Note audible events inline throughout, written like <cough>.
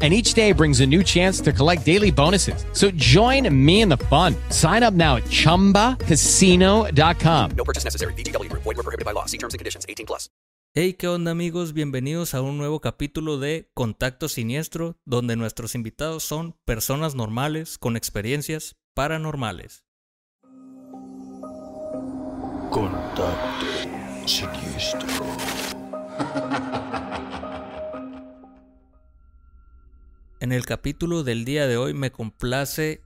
and each day brings a new chance to collect daily bonuses. So join me in the fun. Sign up now at ChumbaCasino.com. No purchase necessary. BGW. Void were prohibited by law. See terms and conditions. 18 plus. Hey, ¿qué onda amigos? Bienvenidos a un nuevo capítulo de Contacto Siniestro, donde nuestros invitados son personas normales con experiencias paranormales. Contacto Siniestro. <laughs> En el capítulo del día de hoy me complace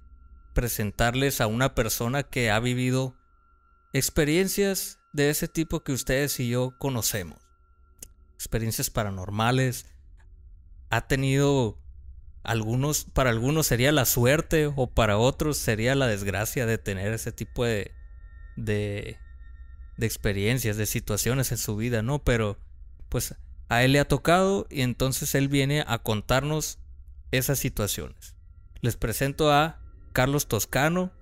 presentarles a una persona que ha vivido experiencias de ese tipo que ustedes y yo conocemos. Experiencias paranormales. Ha tenido algunos, para algunos sería la suerte o para otros sería la desgracia de tener ese tipo de, de, de experiencias, de situaciones en su vida, ¿no? Pero pues a él le ha tocado y entonces él viene a contarnos esas situaciones. Les presento a Carlos Toscano,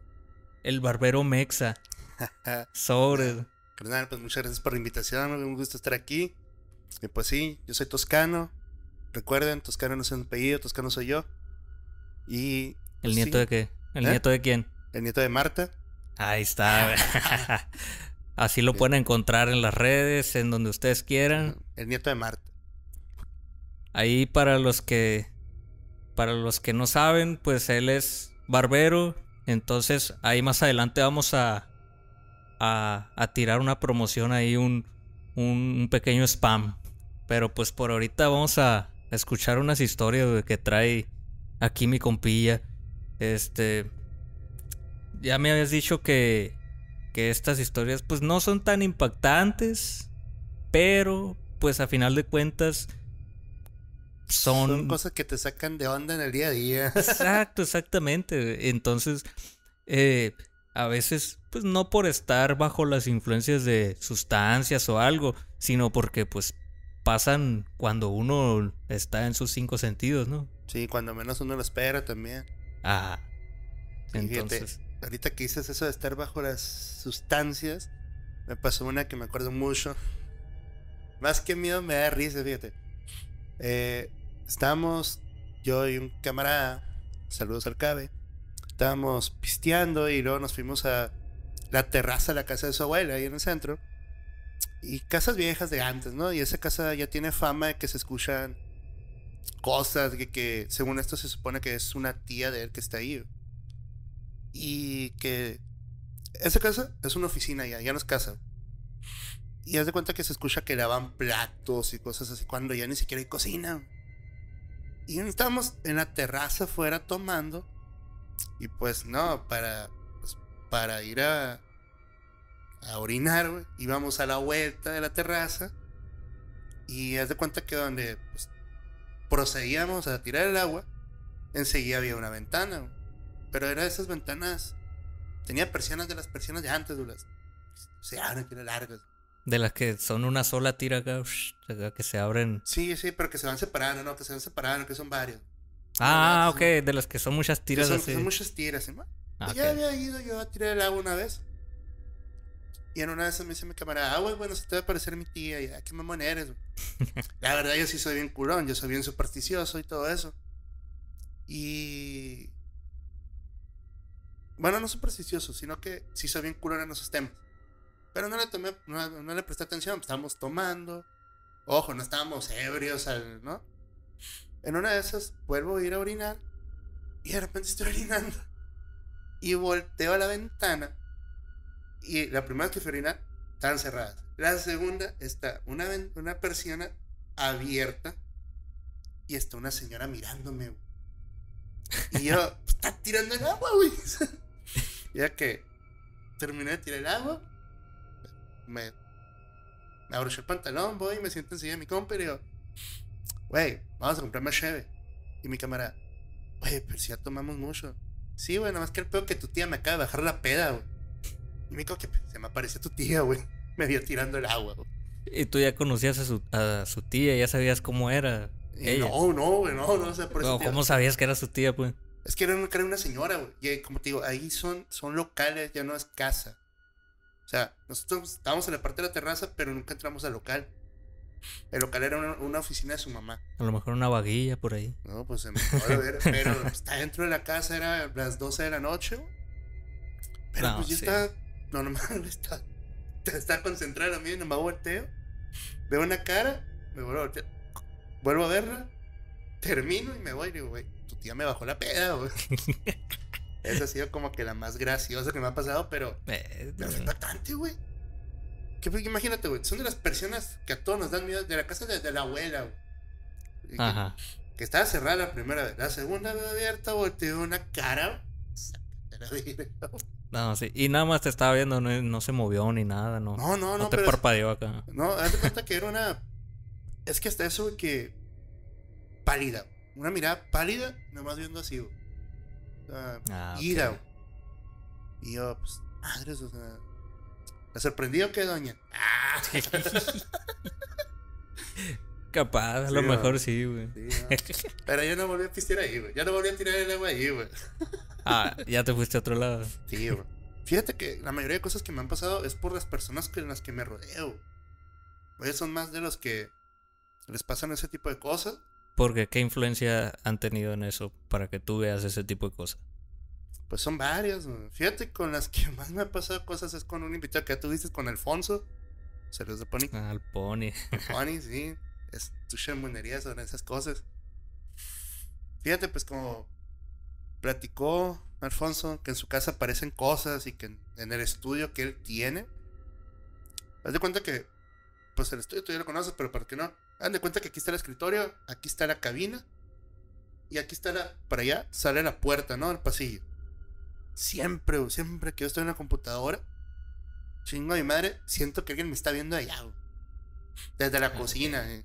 el barbero Mexa. <laughs> Sobre. Carnal, pues muchas gracias por la invitación, un gusto estar aquí. Y pues sí, yo soy Toscano. Recuerden, Toscano no es un apellido, Toscano soy yo. Y. ¿El pues, nieto sí. de qué? ¿El ¿Eh? nieto de quién? El nieto de Marta. Ahí está. <laughs> Así lo pueden encontrar en las redes, en donde ustedes quieran. El nieto de Marta. Ahí para los que para los que no saben, pues él es barbero, entonces ahí más adelante vamos a a, tirar una promoción ahí un, un pequeño spam. Pero pues por ahorita vamos a escuchar unas historias güey, que trae aquí mi compilla. Este ya me habías dicho que que estas historias pues no son tan impactantes, pero pues a final de cuentas son, Son cosas que te sacan de onda en el día a día. <laughs> Exacto, exactamente. Entonces, eh, a veces, pues no por estar bajo las influencias de sustancias o algo, sino porque pues pasan cuando uno está en sus cinco sentidos, ¿no? Sí, cuando menos uno lo espera también. Ah. Fíjate, Entonces, ahorita que dices eso de estar bajo las sustancias, me pasó una que me acuerdo mucho. Más que miedo me da risa, fíjate. Eh, estábamos, yo y un camarada, saludos al cabe, estábamos pisteando y luego nos fuimos a la terraza de la casa de su abuela, ahí en el centro. Y casas viejas de antes, ¿no? Y esa casa ya tiene fama de que se escuchan cosas, que, que según esto se supone que es una tía de él que está ahí. Y que esa casa es una oficina ya, ya no es casa. Y haz de cuenta que se escucha que lavan platos y cosas así cuando ya ni siquiera hay cocina. Y estábamos en la terraza afuera tomando. Y pues no, para, pues, para ir a, orinar, íbamos a la vuelta de la terraza. Y haz de cuenta que donde pues, procedíamos a tirar el agua, enseguida había una ventana. Pero era de esas ventanas. Tenía persianas de las persianas de antes, las- Se abren, que eran largas. De las que son una sola tira acá, que se abren. Sí, sí, pero que se van separando, ¿no? Que se van separando, que son varios. Ah, no, ok, que de las que son muchas Que tiras son, así. son muchas tiras, ¿sí? Ah, Ya había ido yo a tirar el agua una vez. Y en una de esas me dice mi camarada, ah, güey, bueno, se te va a parecer mi tía. Y, ah, qué mamón eres, güey. <laughs> La verdad, yo sí soy bien culón, yo soy bien supersticioso y todo eso. Y. Bueno, no supersticioso, sino que sí soy bien culón en esos temas. Pero no le tomé, no, no le presté atención, pues, estábamos tomando. Ojo, no estábamos ebrios, al- ¿no? En una de esas vuelvo a ir a orinar y de repente estoy <laughs> orinando y volteo a la ventana y la primera vez que fui a orinar Están cerradas. La segunda está una, una persiana abierta y está una señora mirándome. Y yo, "Pues, <laughs> está tirando el agua, güey. <laughs> ya que terminé de tirar el agua, me, me abroché el pantalón, voy, me siento enseguida de mi compa y le digo, güey, vamos a comprar más cheve. Y mi cámara, güey, pero si ya tomamos mucho. Sí, güey, nada más que el peor que tu tía me acaba de bajar la peda, güey. Y me dijo que se me apareció tu tía, güey. <laughs> Me vio tirando el agua, güey. Y tú ya conocías a su, a su tía, ya sabías cómo era. Y ella. No, no, güey, no, no, o sea, por eso. O te digo, ¿Cómo sabías que era su tía, pues? Es que era una, era una señora, güey. Y como te digo, ahí son, son locales, ya no es casa. O sea, nosotros estábamos en la parte de la terraza, pero nunca entramos al local. El local era una, una oficina de su mamá. A lo mejor una vaguilla por ahí. No, pues se me puede ver, pero está dentro de la casa, era las 12 de la noche. Pero No, pues yo sí. estaba normal, <laughs> está, está concentrado en mí, nomás volteo, veo una cara, me vuelvo a voltear, vuelvo a verla, termino y me voy y digo, güey, tu tía me bajó la peda, güey. <laughs> Esa ha sido como que la más graciosa que me ha pasado, pero, Eh, pero fue impactante, güey. Que, pues, imagínate, güey, son de las personas que a todos nos dan miedo, de la casa de, de la abuela, güey. Que- Ajá. que estaba cerrada la primera vez. La segunda vez abierta, volteó una cara. Sácate la verga. No, sí. Y nada más te estaba viendo, no, no se movió ni nada, no. No, no, no. te pero es- parpadeó acá. No, haz de cuenta que era una. Es que hasta eso, güey, que. Pálida. Una mirada pálida, nomás viendo así, güey. Ah, ira, güey. Y yo, pues, madres, o sea. ¿La sorprendió o qué, doña? Ah, Capaz, a Sí, lo mejor sí, güey. sí, no. Pero yo no volví a pistear ahí, güey. Ya no volví a tirar el agua ahí, güey. Ah, ya te fuiste a otro lado. Sí, güey. Fíjate que la mayoría de cosas que me han pasado es por las personas con las que me rodeo. Ellos son más de los que les pasan ese tipo de cosas. Porque, ¿qué influencia han tenido en eso para que tú veas ese tipo de cosas? Pues son varias. Fíjate, con las que más me han pasado cosas es con un invitado que ya tuviste, con Alfonso. Saludos de Pony. Al pony. <laughs> Pony, sí. Es tu chamonería sobre esas cosas. Fíjate, pues como platicó Alfonso que en su casa aparecen cosas y que en, en el estudio que él tiene. Haz de cuenta que, pues el estudio tú ya lo conoces, pero para que no. Haz de cuenta que aquí está el escritorio, aquí está la cabina y aquí está la. Para allá sale la puerta, ¿no? El pasillo. Siempre, güey, siempre que yo estoy en la computadora, chingo a mi madre, siento que alguien me está viendo allá, güey. Desde la cocina, eh.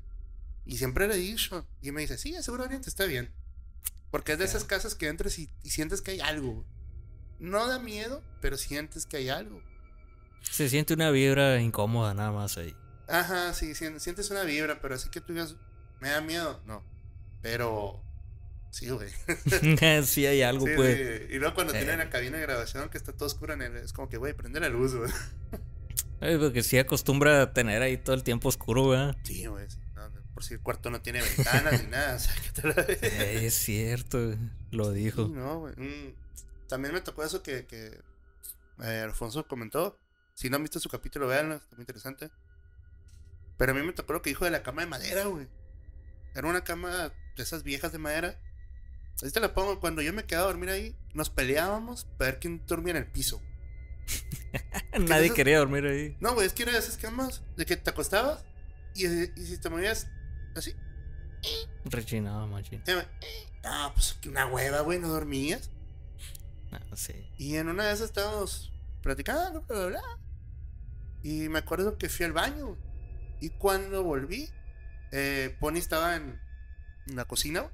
Y siempre le he dicho. Y me dice, sí, seguramente está bien. Porque es de esas casas que entras y, y sientes que hay algo. güey. No da miedo, pero sientes que hay algo. Se siente una vibra incómoda nada más ahí. Ajá, sí, sien- sientes una vibra, pero así que tú digas, ¿me da miedo? No. Pero, sí, güey. <laughs> <laughs> sí hay algo, Sí, pues. sí. Y luego cuando Eh. tienen la cabina de grabación que está todo oscuro en el, es como que, güey, prende la luz, güey. <laughs> Eh, porque sí acostumbra a tener ahí todo el tiempo oscuro, ¿verdad? Sí, güey. sí, no, por si el cuarto no tiene ventanas ni nada, sácate la Eh, es cierto, lo dijo. No, güey. Mm, También me tocó eso que, que eh, Alfonso comentó. Si no han visto su capítulo, véanlo, está muy interesante. Pero a mí me tocó lo que dijo de la cama de madera, güey. Era una cama de esas viejas de madera. Así te la pongo. Cuando yo me quedaba a dormir ahí, nos peleábamos para ver quién dormía en el piso. <laughs> Nadie esas- quería dormir ahí. No, güey, es que era de esas camas de que te acostabas y, y si te movías así, Rechinaba, machín. ah, pues que una hueva, güey, no dormías. Ah, sí. Y en una de esas estábamos platicando, bla, bla, bla. Y me acuerdo que fui al baño. Y cuando volví, eh, Pony estaba en, la cocina.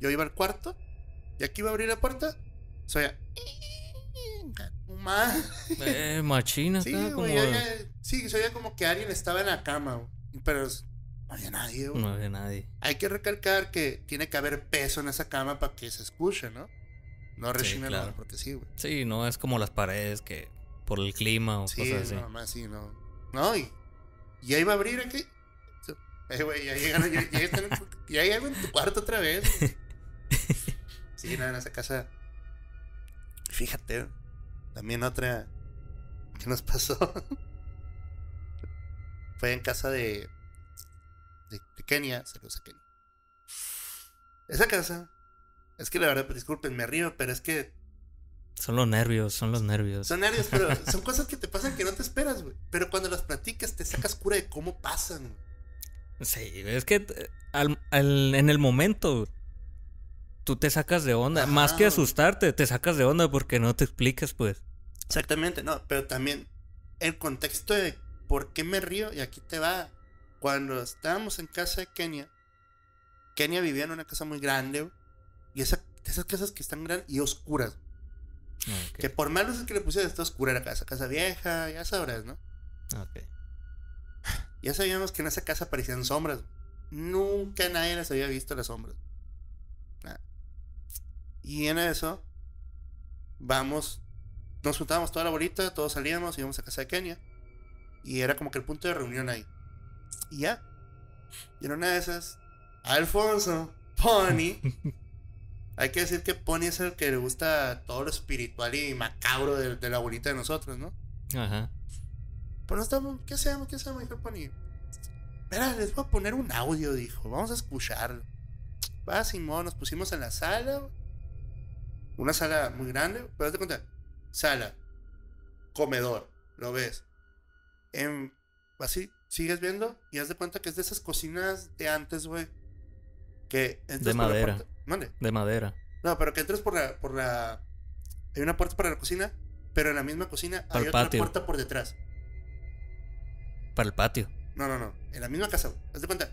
Yo iba al cuarto. Y aquí iba a abrir la puerta. Soy Eh, machina, Sí, como. sí, se oía como que alguien estaba en la cama. Pero no había nadie. No había nadie. Hay que recalcar que tiene que haber peso en esa cama para que se escuche, ¿no? No rechina claro. nada, porque sí, güey. Sí, no es como las paredes que por el clima o Sí, cosas así. no, más sí, no. No, y ya iba a abrir aquí. Eh, güey, ya llegaron, ya, ya, están ya hay algo en tu cuarto otra vez. <laughs> Sí, no, en esa casa. Fíjate, también otra que nos pasó. <laughs> Fue en casa de, de, de Kenia. Saludos a Kenia. Esa casa. Es que la verdad, disculpen, me río, pero es que Son los nervios, son los nervios. Son nervios, pero <laughs> son cosas que te pasan que no te esperas, güey. Pero cuando las platicas te sacas cura de cómo pasan. Sí, es que eh, al- al- en el momento tú te sacas de onda. Ajá. Más que asustarte, te sacas de onda porque no te explicas, pues. Exactamente, no, pero también el contexto de por qué me río, y aquí te va. Cuando estábamos en casa de Kenia, Kenia vivía en una casa muy grande, y esa, esas casas que están grandes y oscuras. Que por más luces que le pusieras, está oscura la casa, casa vieja, ya sabrás, ¿no? ok. <sighs> Ya sabíamos que en esa casa aparecían sombras. Nunca nadie las había visto las sombras. Nada. Y en eso, vamos, nos juntábamos toda la bolita, todos salíamos, íbamos a casa de Kenia. Y era como que el punto de reunión ahí. Y ya. Y en una de esas, Alfonso, Pony. <laughs> hay que decir que Pony es el que le gusta todo lo espiritual y macabro de, de la bolita de nosotros, ¿no? Ajá. Pues no estamos, ¿qué hacemos? ¿Qué hacemos? Dijo Pony. Espera, les voy a poner un audio, dijo. Vamos a escucharlo. Va, Simón, nos pusimos en la sala. Una sala muy grande, pero date cuenta. Sala, comedor, lo ves. En, así, sigues viendo y haz de cuenta que es de esas cocinas de antes, güey. Que entras De por la madera. puerta- Mande. De madera. No, pero que entras por la, por la. Hay una puerta para la cocina, pero en la misma cocina Para hay otra patio. puerta por detrás. Para el patio. No, no, no. En la misma casa. Haz de cuenta.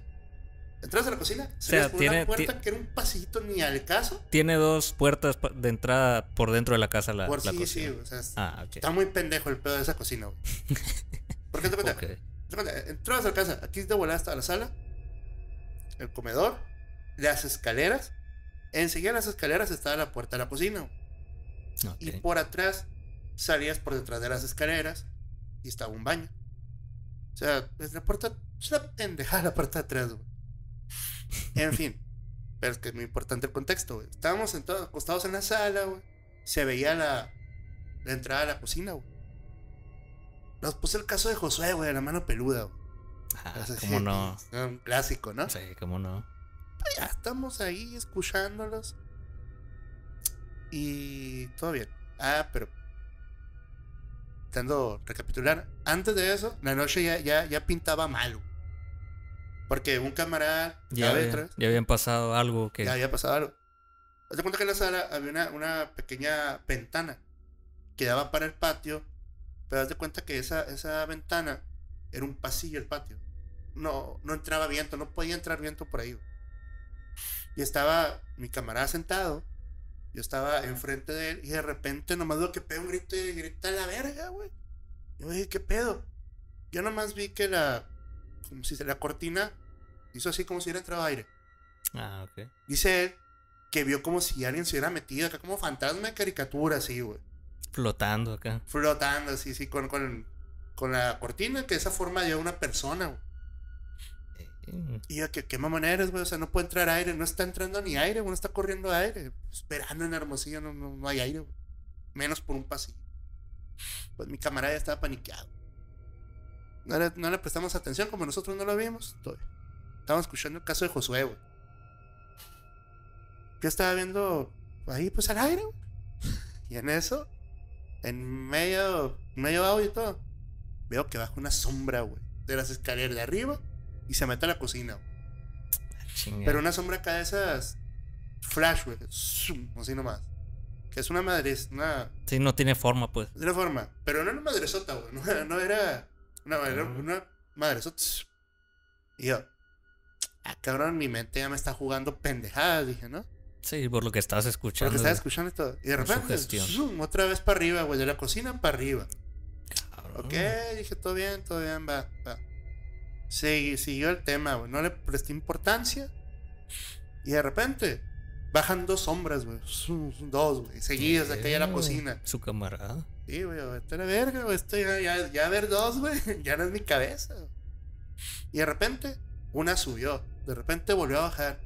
Entras a la cocina, sea, salías por tiene- una puerta que era un pasillito ni al caso. Tiene dos puertas de entrada por dentro de la casa la, por la sí, sí, cocina. o sea, Ah, ok. está muy pendejo el pedo de esa cocina, güey. ¿Por qué te cuenta? Cuenta, Entrabas a la casa, aquí te volada hasta la sala, el comedor, las escaleras. Enseguida las escaleras estaba la puerta de la cocina. Y por atrás salías por detrás de las escaleras y estaba un baño. O sea, es la puerta, es una pendejada la puerta de atrás, güey. En fin, pero es que es muy importante el contexto, güey. Estábamos sentados, acostados en la sala, güey. Se veía la, la entrada a la cocina, güey. Nos puse el caso de Josué, güey, de la mano peluda, güey. Ah, ¿Cómo sí, no? <laughs> Un clásico, ¿no? Sí, cómo no. Ya estamos ahí escuchándolos. Y todo bien. Ah, pero. Dando recapitular. Antes de eso, la noche ya, ya, ya pintaba malo. Porque un camarada Ya, había- ya habían pasado algo que. ya había pasado algo. Haz de cuenta que en la sala había una, una pequeña ventana que daba para el patio. Pero haz de cuenta que esa, esa ventana era un pasillo el patio. No, no entraba viento, no podía entrar viento por ahí. Y estaba mi camarada sentado. Yo estaba enfrente de él y de repente nomás veo que pega un grito y grita a la verga, güey. Yo dije, ¿qué pedo? Yo nomás vi que la, como si la cortina hizo así como si hubiera entrado aire. Ah, ok. Dice él que vio como si alguien se hubiera metido acá como fantasma de caricatura, así, güey. Flotando acá. Flotando así, sí, con, con, con la cortina, que de esa forma lleva una persona, güey. Eh, Y yo, ¿qué, qué mamón eres, güey? O sea, no puede entrar aire, no está entrando ni aire, güey, no está corriendo aire. Esperando en Hermosillo no, no, no hay aire, güey. Menos por un pasillo. Pues mi camarada estaba paniqueado. No le, no le prestamos atención, como nosotros no lo vimos. bien. Estábamos escuchando el caso de Josué, güey. Yo estaba viendo ahí, pues al aire, güey. Y en eso, en medio, medio audio y todo, veo que baja una sombra, güey, de las escaleras de arriba y se mete a la cocina. Pero una sombra acá de esas flash, güey, así nomás. Que es una madre, es una, Sí, no tiene forma, pues. una forma, pero no era una madresota, güey, no, era- no era una, era una madresota. Y yo, ah, cabrón, mi mente ya me está jugando pendejadas, dije, ¿no? Sí, por lo que estás escuchando. Porque estaba escuchando esto. Y de repente, zoom, otra vez para arriba, güey, de la cocina para arriba. Cabrón. Ok, dije, todo bien, todo bien, va, va. Siguió el tema, güey. No le presté importancia. Y de repente, bajan dos sombras, güey. <laughs> Dos, güey. Seguidas de aquella la cocina. Su camarada. Sí, güey, vete a la verga, güey. Ya, ya, ver dos, güey. <laughs> Ya no es mi cabeza. Y de repente, una subió. De repente volvió a bajar.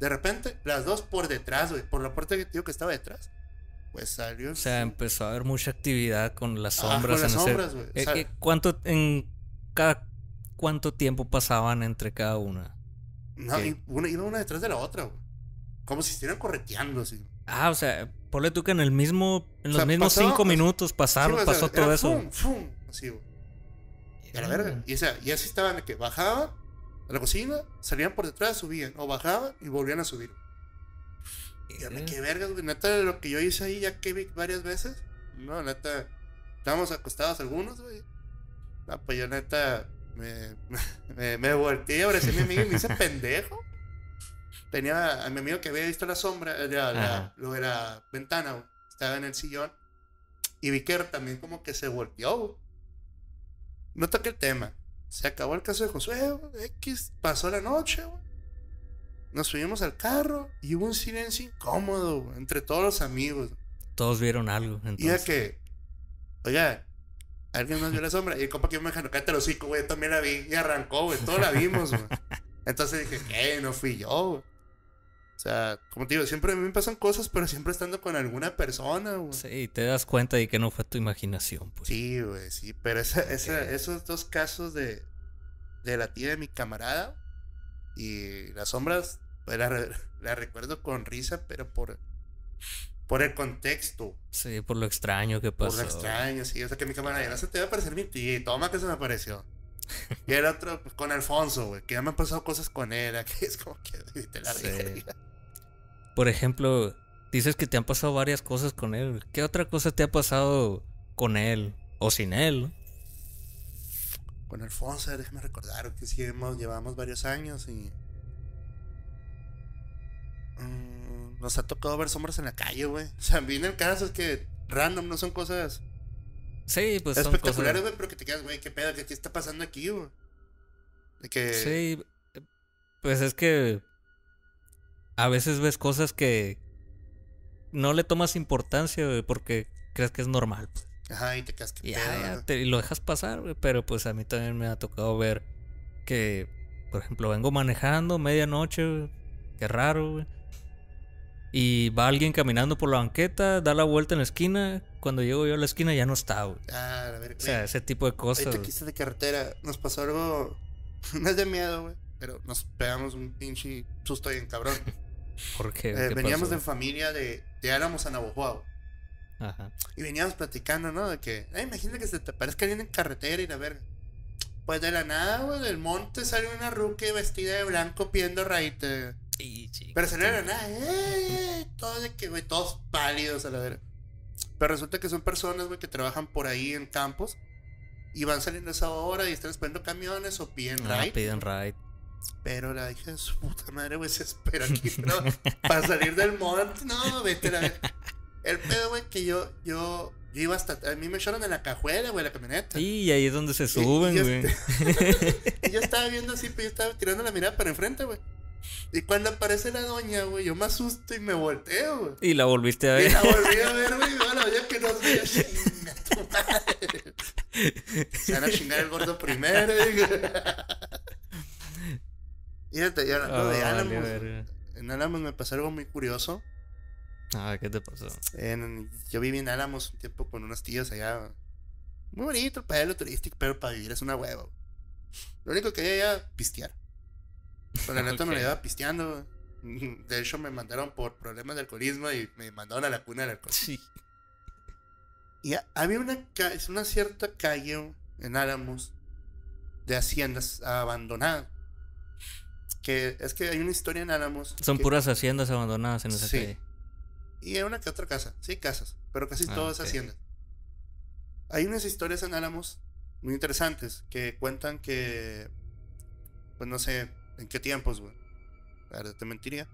De repente, las dos por detrás, güey. Por la puerta que digo que estaba detrás. Pues salió. O sea, empezó a haber mucha actividad con las Ah, con sombras. las en sombras, güey. O Eh, sea- eh, ¿Cuánto en cada cuánto tiempo pasaban entre cada una? No, ¿Qué? y una, iba una detrás de la otra, güey. como si estuvieran correteando así. Ah, o sea, ponle tú que en el mismo, en O los sea, mismos pasó- cinco minutos pasaron, güey, o sea, pasó todo eso. fum, fum, así, güey. Y a la verga. Y, o sea, y así estaban que bajaban a la cocina, salían por detrás, subían, o bajaban y volvían a subir. Y yo me quedé vergas, güey. Neta, lo que yo hice ahí ya que vi varias veces. No, neta, estábamos acostados algunos, güey. No, pues yo neta me, <laughs> me, me volteé y abracé a mi amigo y me hice <laughs> pendejo. Tenía a mi amigo que había visto la sombra, eh, la, lo de la ventana. Estaba en el sillón. Y vi que también como que se volteó. No toqué el tema. Se acabó el caso de Josué. X, pasó la noche, güey. Nos subimos al carro y hubo un silencio incómodo güey, entre todos los amigos. Todos vieron algo. Y Entonces, ya que, oiga, alguien más vio la sombra. Y el compa que yo me dijo, cállate hocico, güey, también la vi. Y arrancó, güey, todos la vimos, güey. Entonces dije, ¿qué? No fui yo, güey. O sea, como te digo, siempre a mí me pasan cosas, pero siempre estando con alguna persona, güey. sí, te das cuenta de que no fue tu imaginación, pues. Sí, güey, sí. Pero esa, esa- esos dos casos de, de la tía de mi camarada y las sombras, pues la recuerdo con risa, pero por, por el contexto. Sí, por lo extraño que pasó. Por lo extraño, sí. O sea, que mi camarada, ya no se te va a aparecer mi tía. y Toma que se me apareció. <laughs> Y el otro, pues, con Alfonso, güey, que ya me han pasado cosas con él. <laughs> Que es como que te la Sí. Por ejemplo, dices que te han pasado varias cosas con él. ¿Qué otra cosa te ha pasado con él? O sin él. Con Alfonso, déjame recordar que sí hemos, llevamos varios años y. Mm, nos ha tocado ver sombras en la calle, güey. O sea, vienen casos que random, no son cosas Sí, pues son espectaculares, cosas... güey, pero que te quedas, güey, qué pedo, ¿qué, está pasando aquí, güey? De que. Sí, pues es que a veces ves cosas que no le tomas importancia, güey, porque crees que es normal. pues. Ajá, y te quedas, qué Y pedo, ya, ya, te- y lo dejas pasar, güey, pero pues a mí también me ha tocado ver que, por ejemplo, vengo manejando medianoche, güey, qué raro, güey. Y va alguien caminando por la banqueta, da la vuelta en la esquina, cuando llego yo a la esquina ya no está, güey. Ah, a ver, O sea, ese tipo de cosas. Ahorita que de carretera, nos pasó algo. <laughs> No es de miedo, güey. Pero nos pegamos un pinche susto bien cabrón. <laughs> ¿Por qué? Eh, ¿Qué veníamos pasó? de familia de, de Álamos a Navojoa, güey. Ajá. Y veníamos platicando, ¿no? De que, ay, imagínate que se te parezca alguien en carretera y la verga. Pues de la nada, güey, del monte sale una ruca vestida de blanco pidiendo raíz. Y, chico, Pero de la nada, ¡ey, ey! Todos de que, güey, todos pálidos a la verga. Pero resulta que son personas, güey, que trabajan por ahí en campos. Y van saliendo a esa hora y están esperando camiones o piden Ah, ride. piden ride. Pero la hija de su puta madre, güey, se espera aquí, <laughs> para salir del monte, no, vete a la verga. El pedo, güey, que yo, yo, yo iba hasta, a mí me echaron en la cajuela, güey, la camioneta. Y ahí es donde se Y- suben, y yo güey. <laughs> <laughs> Y yo estaba viendo así, pero yo estaba tirando la mirada para enfrente, güey. Y cuando aparece la doña, güey, yo me asusto y me volteo, güey. Y la volviste a Y ver. la volví a <laughs> ver, güey, y la doña que no se chinga tu madre. Se van a chingar el gordo primero, digo. Fíjate, y hablando de Ah, Álamos, vale, en Álamos me pasó algo muy curioso. Ah, ¿qué te pasó? En- yo viví en Álamos un tiempo con unos tíos allá. Muy bonito el pueblo turístico, pero para vivir es una hueva. güey. Lo único que hay allá, pistear. Pero la <laughs> neta me la llevaba pisteando. De hecho, me mandaron por problemas de alcoholismo y me mandaron a la cuna del alcohol. Sí. Y ha- había una, ca- es una cierta calle en Álamos de haciendas abandonadas. Que es que hay una historia en Álamos. Son que- puras haciendas abandonadas en esa Sí. calle. Y hay una que otra casa. Sí, casas. Pero casi Ah, todas ok. haciendas. Hay unas historias en Álamos muy interesantes que cuentan que. Pues no sé en qué tiempos, güey. La verdad te mentiría.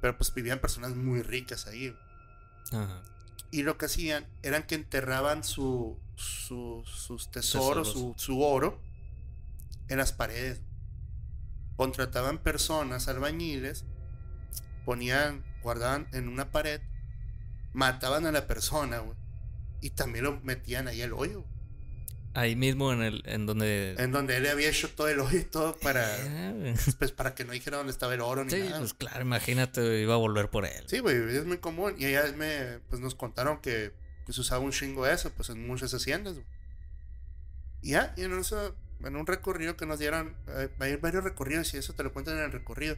Pero pues vivían personas muy ricas ahí. Ajá. Y lo que hacían eran que enterraban su, su- sus tesoros, Tesoros. Su, su oro, en las paredes. Contrataban personas, albañiles, ponían, guardaban en una pared, mataban a la persona, güey. Y también lo metían ahí al hoyo. Ahí mismo en el en donde En donde él había hecho todo el hoyo y todo para, Ah, güey. pues, para que no dijera dónde estaba el oro ni Sí, nada. pues claro, imagínate, iba a volver por él. Sí, güey, es muy común. Y allá me, pues nos contaron que, se usaba un chingo eso, pues en muchas haciendas. Y ya, y en, eso, en un recorrido que nos dieron, eh, hay varios recorridos y eso te lo cuentan en el recorrido.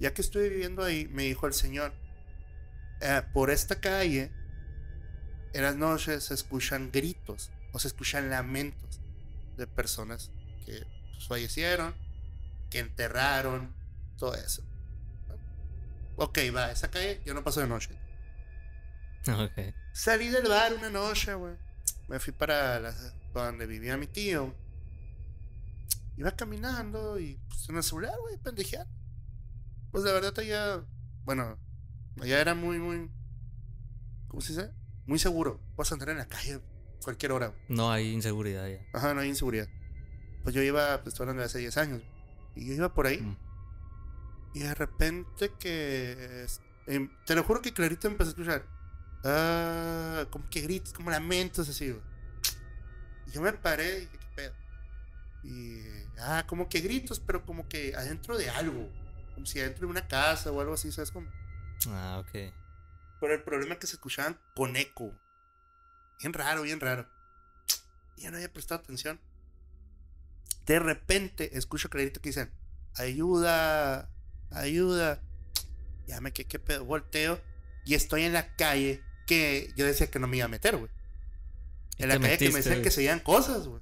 Ya que estuve viviendo ahí, me dijo el señor, "Eh, por esta calle, en las noches se escuchan gritos o se escuchan lamentos de personas que pues, fallecieron, que enterraron, todo eso. Ok, va, esa calle yo no paso de noche. Ok. Salí del bar una noche, güey. Me fui para, la- para donde vivía mi tío. Iba caminando y pues, en el celular, güey, pendejeando. Pues la verdad allá, bueno, allá era muy, muy, ¿cómo se dice? Muy seguro. Puedes andar en la calle cualquier hora. No hay inseguridad ya. Ajá, no hay inseguridad. Pues yo iba, pues estoy hablando de hace 10 años. Y yo iba por ahí. Mm. Y de repente que... em, te lo juro que clarito empecé a escuchar. Ah, como que gritos, como lamentos así, güey. Y yo me paré y dije, ¿qué pedo? Y... Ah, como que gritos, pero como que adentro de algo. Como si adentro de una casa o algo así, ¿sabes? Como... Ah, ok. Pero el problema es que se escuchaban con eco. Bien raro, bien raro. Y ya no había prestado atención. De repente escucho clarito que dicen, ayuda, ayuda. Ya me quedé, qué pedo, volteo. Y estoy en la calle que yo decía que no me iba a meter, güey. En la te calle que me metiste, decían que se veían cosas, güey.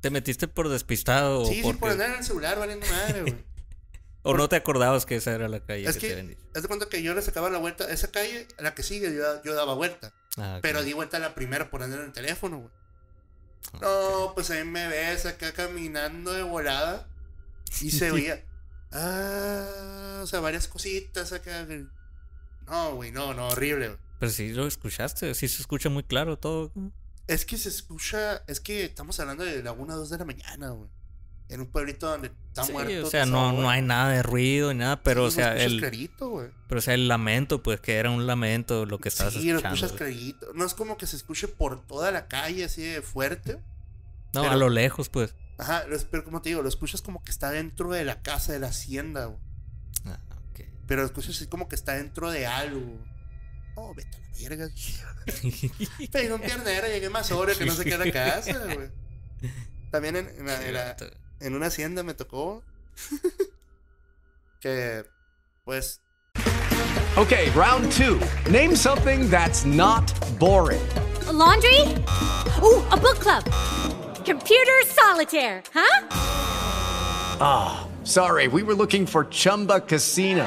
¿Te metiste por despistado Sí, o sí, por andar en el celular valiendo madre, güey. <laughs> o no te acordabas que esa era la calle Es que, te que, habían dicho? haz de cuenta que yo le sacaba la vuelta. Esa calle, la que sigue, yo, yo daba vuelta. Ah. Pero di vuelta a la primera por andar en el teléfono, güey. No, pues ahí me ves acá caminando de volada. Y se <laughs> veía. Ah, o sea, varias cositas acá. No, güey, no, no, horrible. güey. Pero sí lo escuchaste, sí se escucha muy claro todo. Es que se escucha. Es que estamos hablando de la 1 2 de la mañana, güey. En un pueblito donde está Sí, muerto. o sea, no, no hay nada de ruido ni nada, pero o Sí, lo sea, escuchas el, clarito, güey. pero o sea, el lamento, pues que era un lamento lo que estabas Sí, lo escuchando. escuchas güey. clarito. No es como que se escuche por toda la calle así de fuerte. No, pero- a lo lejos, pues. Ajá, lo- pero como te digo, lo escuchas como que está dentro de la casa de la hacienda, güey. Ah, ok. Pero lo escuchas así como que está dentro de algo. Oh, vete a la verga. <laughs> Pedí un piernero, llegué más sobrio que no sé qué a la casa, güey. <laughs> También en, en la- en la- en una hacienda me tocó <laughs> que, pues, Okay, round two. Name something that's not boring. laundry? Ooh, a book club. Computer solitaire, huh? Ah, sorry, we were looking for Chumba Casino.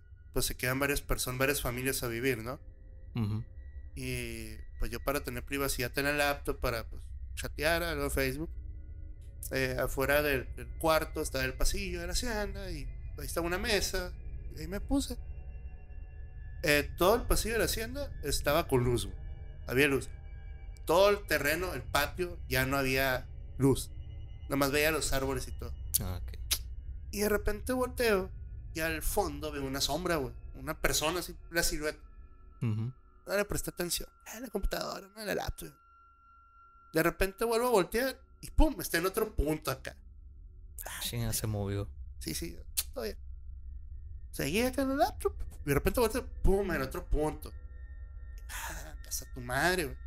pues se quedan varias personas, varias familias a vivir, ¿no? Ujú. Y pues yo para tener privacidad en el laptop, para pues, chatear algo de Facebook, eh, afuera del, del cuarto estaba el pasillo de la hacienda y ahí estaba una mesa, y ahí me puse. Eh, todo el pasillo de la hacienda estaba con luz, güey. había luz. Todo el terreno, el patio, ya no había luz. Nomás veía los árboles y todo. Ah, ok. Y de repente volteo y al fondo veo una sombra, güey. Una persona así, la silueta. Ujú. No le presté atención. Ah, la computadora, no la laptop. De repente vuelvo a voltear y pum, está en otro punto acá. Chinga, se movió. Sí, sí, bien. Seguí acá en el laptop. Y de repente volteo, pum, en otro punto. Ah, casa tu madre, güey.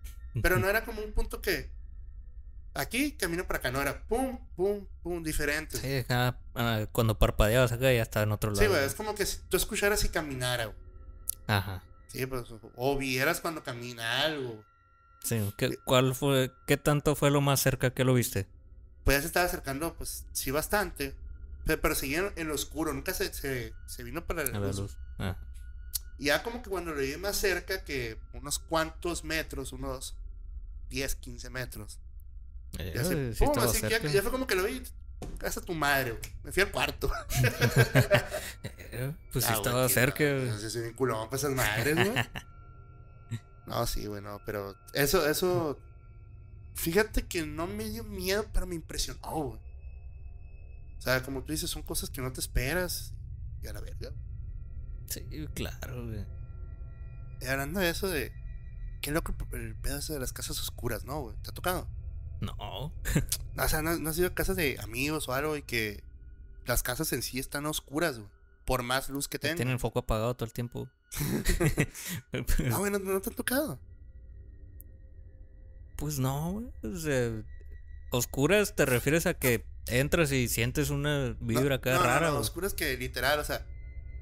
Pero no era como un punto que. Aquí, camino para acá, no era pum, pum, pum, diferente. Sí, acá, ah, cuando parpadeabas acá ya estaba en otro lado. Sí, güey, es como que si tú escucharas y caminara, güey. Ajá. Sí, pues, o vieras cuando camina algo. Sí, ¿qué, ¿cuál fue, qué tanto fue lo más cerca que lo viste? Pues ya se estaba acercando, pues sí, bastante. Pero, pero seguía en, en lo oscuro, nunca se, se, se vino para la A la luz. luz. Ah. Y ya como que cuando lo vi más cerca, que unos cuantos metros, unos 10, 15 metros. Eh, Ya, se, sí pum, estaba así que ya, cerca. ya fue como que lo vi. casa tu madre, güey. Me fui al cuarto. <laughs> Pues sí Ah, estaba güey, que cerca, güey. No sé si bien culón para esas madres, güey. <laughs> No, sí, güey, no, pero eso, eso. Fíjate que no me dio miedo, pero me impresionó, güey. O sea, como tú dices, son cosas que no te esperas. Y a la verga. Sí, claro, güey. Y hablando de eso de. Qué loco el- el pedo ese de las casas oscuras, ¿no, güey? ¿Te ha tocado? No. <laughs> O sea, ¿no, no has ido a casas de amigos o algo y que las casas en sí están oscuras, güey? Por más luz que tengan. Tienen el foco apagado todo el tiempo. <laughs> No, güey, no, no te han tocado. Pues no, güey. O sea, oscuras te refieres a que entras y sientes una vibra acá rara, no, oscuras que literal, o sea,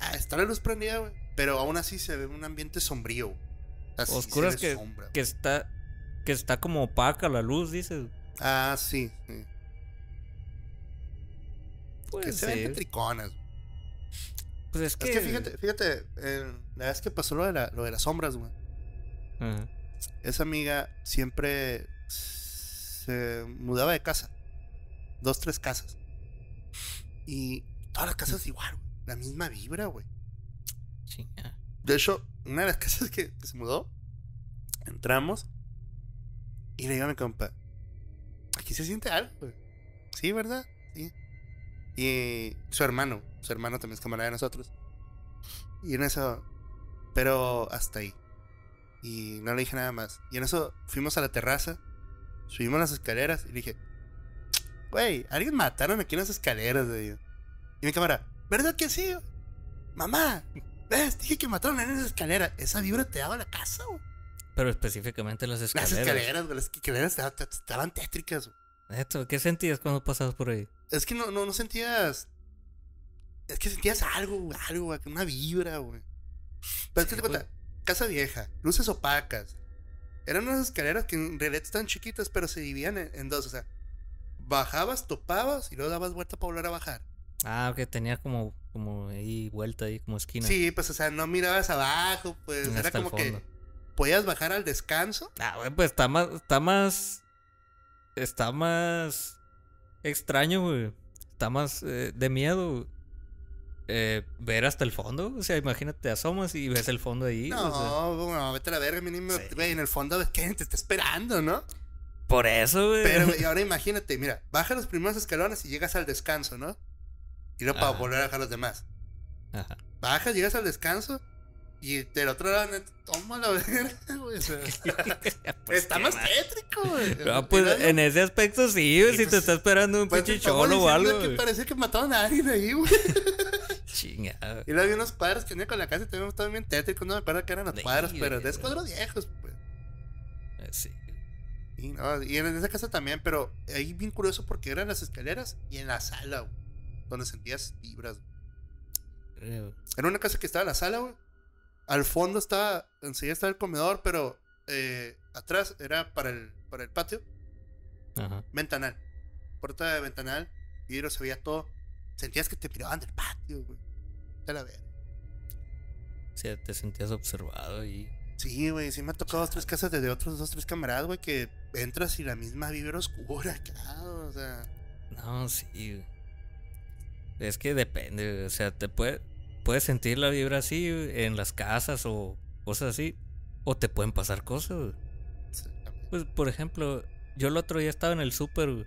ah, está la luz prendida, güey. Pero aún así se ve un ambiente sombrío. güey. O sea, sí se Oscuras que, sombra. que está que está como opaca la luz, dices. Ah, sí. sí. Pues que se ven. Pues es Es que, que fíjate, fíjate, eh, la vez que pasó lo de, la- lo de las sombras, güey. Esa amiga siempre se mudaba de casa. Dos, tres casas. Y todas las casas igual, güey. La misma vibra, güey. Chinga. De hecho, una de las <laughs> casas que, que se mudó, entramos y le digo a mi compa, aquí se siente algo, güey. Sí, ¿verdad? Sí. Y su hermano, su hermano también es camarada de nosotros. Y en eso, pero hasta ahí. Y no le dije nada más. Y en eso fuimos a la terraza, subimos las escaleras y le dije, güey, alguien mataron aquí en las escaleras, güey. Y mi cámara, ¿verdad que sí? Mamá, ves, dije que mataron en esa escalera. Esa vibra te daba la casa, güey. Pero específicamente las Las escaleras. escaleras, güey, las escaleras estaban, tétricas, güey. Neto, ¿qué sentías cuando pasabas por ahí? Es que no, no, no sentías. Es que sentías algo, algo, una vibra, güey. Pero es que te cuenta, casa vieja, luces opacas. Eran unas escaleras que en realidad estaban chiquitas, pero se dividían en, en dos. O sea, bajabas, topabas y luego dabas vuelta para volver a bajar. Ah, que tenía como, como ahí vuelta ahí, como esquina. Sí, pues, o sea, no mirabas abajo, pues Hasta era como que podías bajar al descanso. Ah, güey, pues está más, está más, está más extraño, güey. Está más eh, de miedo eh, ver hasta el fondo. O sea, imagínate, te asomas y ves el fondo ahí. No, o sea. bueno, vete a la verga, mínimo, güey, en el fondo que te está esperando, ¿no? Por eso, güey. Pero, güey, <laughs> ahora imagínate, mira, baja los primeros escalones y llegas al descanso, ¿no? Y luego para Ajá. volver a bajar los demás. Ajá. Bajas, llegas al descanso y del otro lado, toma la verga, güey. o sea, <laughs> está más tétrico, güey. Ah, pues Y luego- en ese aspecto sí, güey. Si te está esperando un pues, pinche cholo o algo. que que mataron a alguien ahí, güey. <laughs> Chingada. Y luego había unos cuadros que tenía con la casa y también estaban bien tétricos. No me acuerdo que eran los cuadros, pero de esos cuadros viejos, pues. Eh, Sí. Y, no, y en esa casa también, pero ahí bien curioso porque eran las escaleras y en la sala, güey, donde sentías vibras. güey. Era una casa que estaba en la sala, güey. Al fondo estaba, enseguida estaba el comedor, pero eh, atrás era para el, para el patio, Ajá. ventanal. Puerta de ventanal, vidrio se veía todo. Sentías que te miraban del patio, güey. De la verga. O sea, te sentías observado y. Sí, güey, sí me ha tocado dos, tres casas de otros dos, tres camaradas, güey, que entras y la misma vibra oscura, claro, o sea. No, sí. güey. Es que depende, güey, o sea, te puede, puedes sentir la vibra así en las casas o cosas así, o te pueden pasar cosas. Pues, por ejemplo, yo el otro día estaba en el súper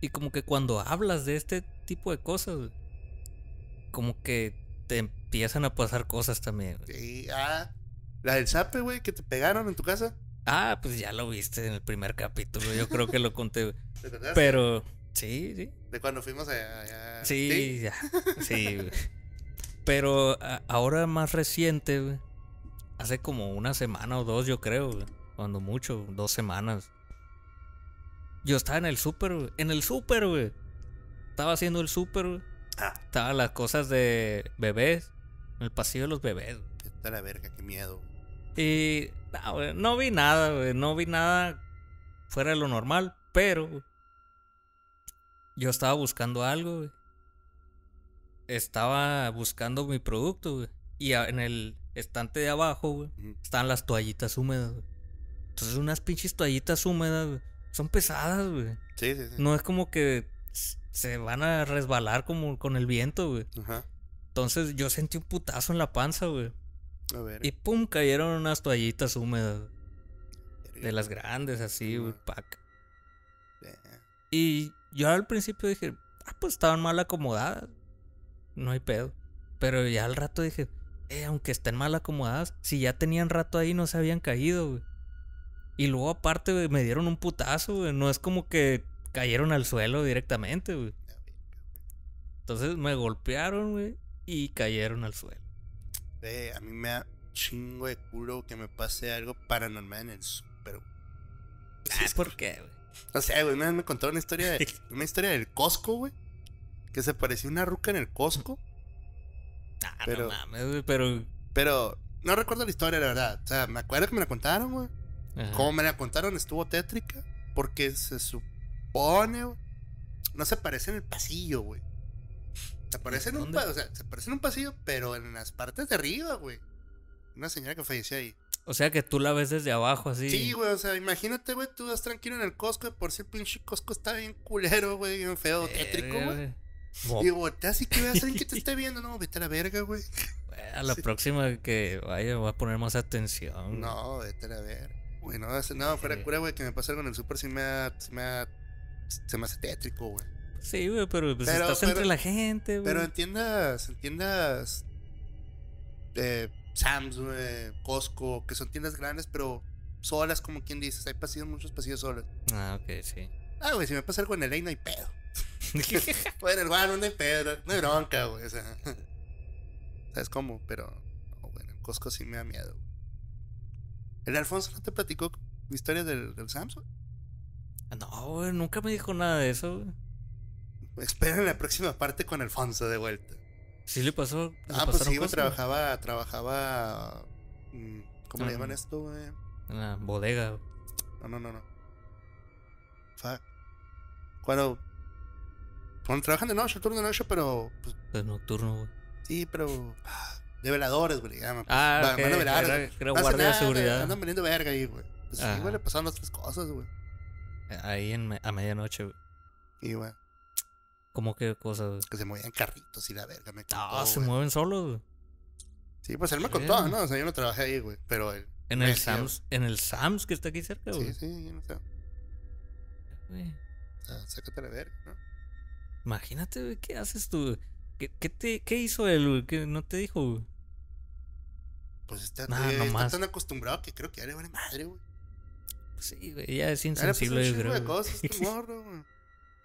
y como que cuando hablas de este tipo de cosas, como que te empiezan a pasar cosas también. Sí, ah. La del zape, güey, que te pegaron en tu casa. Ah, pues ya lo viste en el primer capítulo, yo creo que lo conté. <laughs> ¿Te? Pero, sí, sí. De cuando fuimos a. a- Sí, ya. Sí. Pero ahora más reciente, güey. Hace como una semana o dos, yo creo, güey. Cuando mucho, dos semanas. Yo estaba en el súper. En el súper, güey. Estaba haciendo el súper, güey. Ah. Estaban las cosas de bebés. En el pasillo de los bebés, güey. Está la verga, qué miedo. Y no, güey, no vi nada, güey. No vi nada fuera de lo normal. Pero yo estaba buscando algo, güey. Estaba buscando mi producto, güey. Y en el estante de abajo, güey, estaban las toallitas húmedas, güey. Entonces unas pinches toallitas húmedas, güey, son pesadas, güey. Sí, sí, sí. No es como que se van a resbalar como con el viento, güey. Ajá. Entonces yo sentí un putazo en la panza, güey. A ver. Y pum, cayeron unas toallitas húmedas. De las grandes, así, güey, pack. Y yo al principio dije, ah, pues estaban mal acomodadas. No hay pedo. Pero ya al rato dije, eh, aunque estén mal acomodadas, si ya tenían rato ahí no se habían caído, güey. Y luego aparte, güey, me dieron un putazo, güey. No es como que cayeron al suelo directamente, güey. Entonces me golpearon, güey, y cayeron al suelo. Eh, a mí me da chingo de culo que me pase algo paranormal en el súper. güey. ¿Por qué, güey? No sé, güey, una vez me contó una historia, de- <laughs> una historia del Costco, güey. Que se parecía una ruca en el Costco. Ah, pero, no mames, güey, pero. Pero no recuerdo la historia, la verdad. O sea, me acuerdo que me la contaron, güey. Como me la contaron, estuvo tétrica. Porque se supone, güey. No se parece en el pasillo, güey. Se parece en un, o sea, se parece en un pasillo, pero en las partes de arriba, güey. Una señora que falleció ahí. O sea que tú la ves desde abajo, así. Sí, güey, o sea, imagínate, güey, tú vas tranquilo en el Costco, y por si el pinche Costco está bien culero, güey, bien feo, tétrico, güey. Mo- Y volteas y que veas a alguien que te <laughs> esté viendo, no, vete a la verga, güey. A la próxima que vaya voy a poner más atención. No, vete a la verga. Güey, no, no, fuera cura, güey, que me pase algo en el súper, sí me da, sí me da, se me hace tétrico, güey. Sí, güey, pero pues Pero- estás pero- entre la gente, güey. Pero en tiendas, en tiendas, eh, Sam's, güey, Costco, que son tiendas grandes, pero solas, como quien dices, hay pasillos, muchos pasillos solos. Ah, ok, sí. Ah, güey, si me pasa algo en el ley no hay pedo. En el bar no hay pedo, no hay bronca, güey. O sea, <laughs> ¿sabes cómo? Pero, no, bueno, en Costco sí me da miedo. güey. ¿El Alfonso no te platicó la historia del, del Samsung? No, güey, nunca me dijo nada de eso, güey. Espera en la próxima parte con Alfonso de vuelta. ¿Sí le pasó? le Ah, pues sí, cosas? trabajaba, trabajaba. mm, ¿Cómo le Ah. llaman esto, güey? En la bodega. No, no, no, no. Fuck. Cuando. Trabajan de noche, el turno de noche, pero. Pues, De nocturno, güey. sí, pero. ah, De veladores, güey, pues. Ah, Va- ok, van a velar, era- güey. era No hacen guardia de seguridad. Andan valiendo verga ahí, güey. Pues sí, Ajá. güey, le pasaron tres cosas, güey. Ahí en a medianoche, güey. Y, güey, ¿Cómo que cosas, güey? que se movían carritos y la verga, me contó. No, se güey. mueven solos, güey. Sí, pues él me Sí. contó, ¿no? O sea, yo no trabajé ahí, güey. Pero él. En el Sams, en el Sams que está aquí cerca, güey. Sí, sí, yo no sé. Güey, O sea, sácate la verga, ¿no? Imagínate, güey, ¿qué haces tú? ¿Qué, qué, te, ¿Qué hizo él, güey? ¿Qué no te dijo, güey? Pues está, Nah, eh, está tan acostumbrado que creo que ya le vale madre, güey. Pues sí, güey, ya es insensible, creo. de cosas, este <laughs> morro, güey.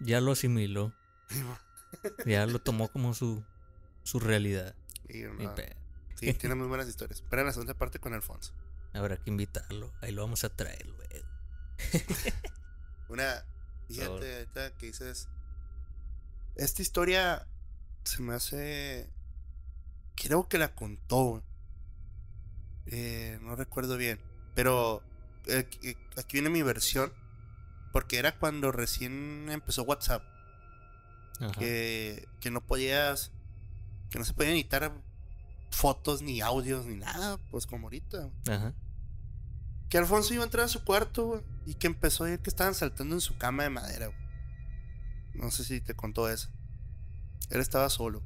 ya lo asimiló. <laughs> ya lo tomó como su, su realidad. Pedo. Sí, tiene muy buenas historias. Espera la segunda parte con Alfonso. Habrá que invitarlo. Ahí lo vamos a traer, güey. <laughs> Una. Fíjate, ahorita que dices. Esta historia se me hace. Creo que la contó. Eh, no recuerdo bien. Pero eh, aquí aquí viene mi versión. Porque era cuando recién empezó WhatsApp. Que, que no podías. Que no se podían editar fotos, ni audios, ni nada. Pues como ahorita. Ajá. Que Alfonso iba a entrar a su cuarto, y que empezó a ver que estaban saltando en su cama de madera, güey. No sé si te contó eso. Él estaba solo.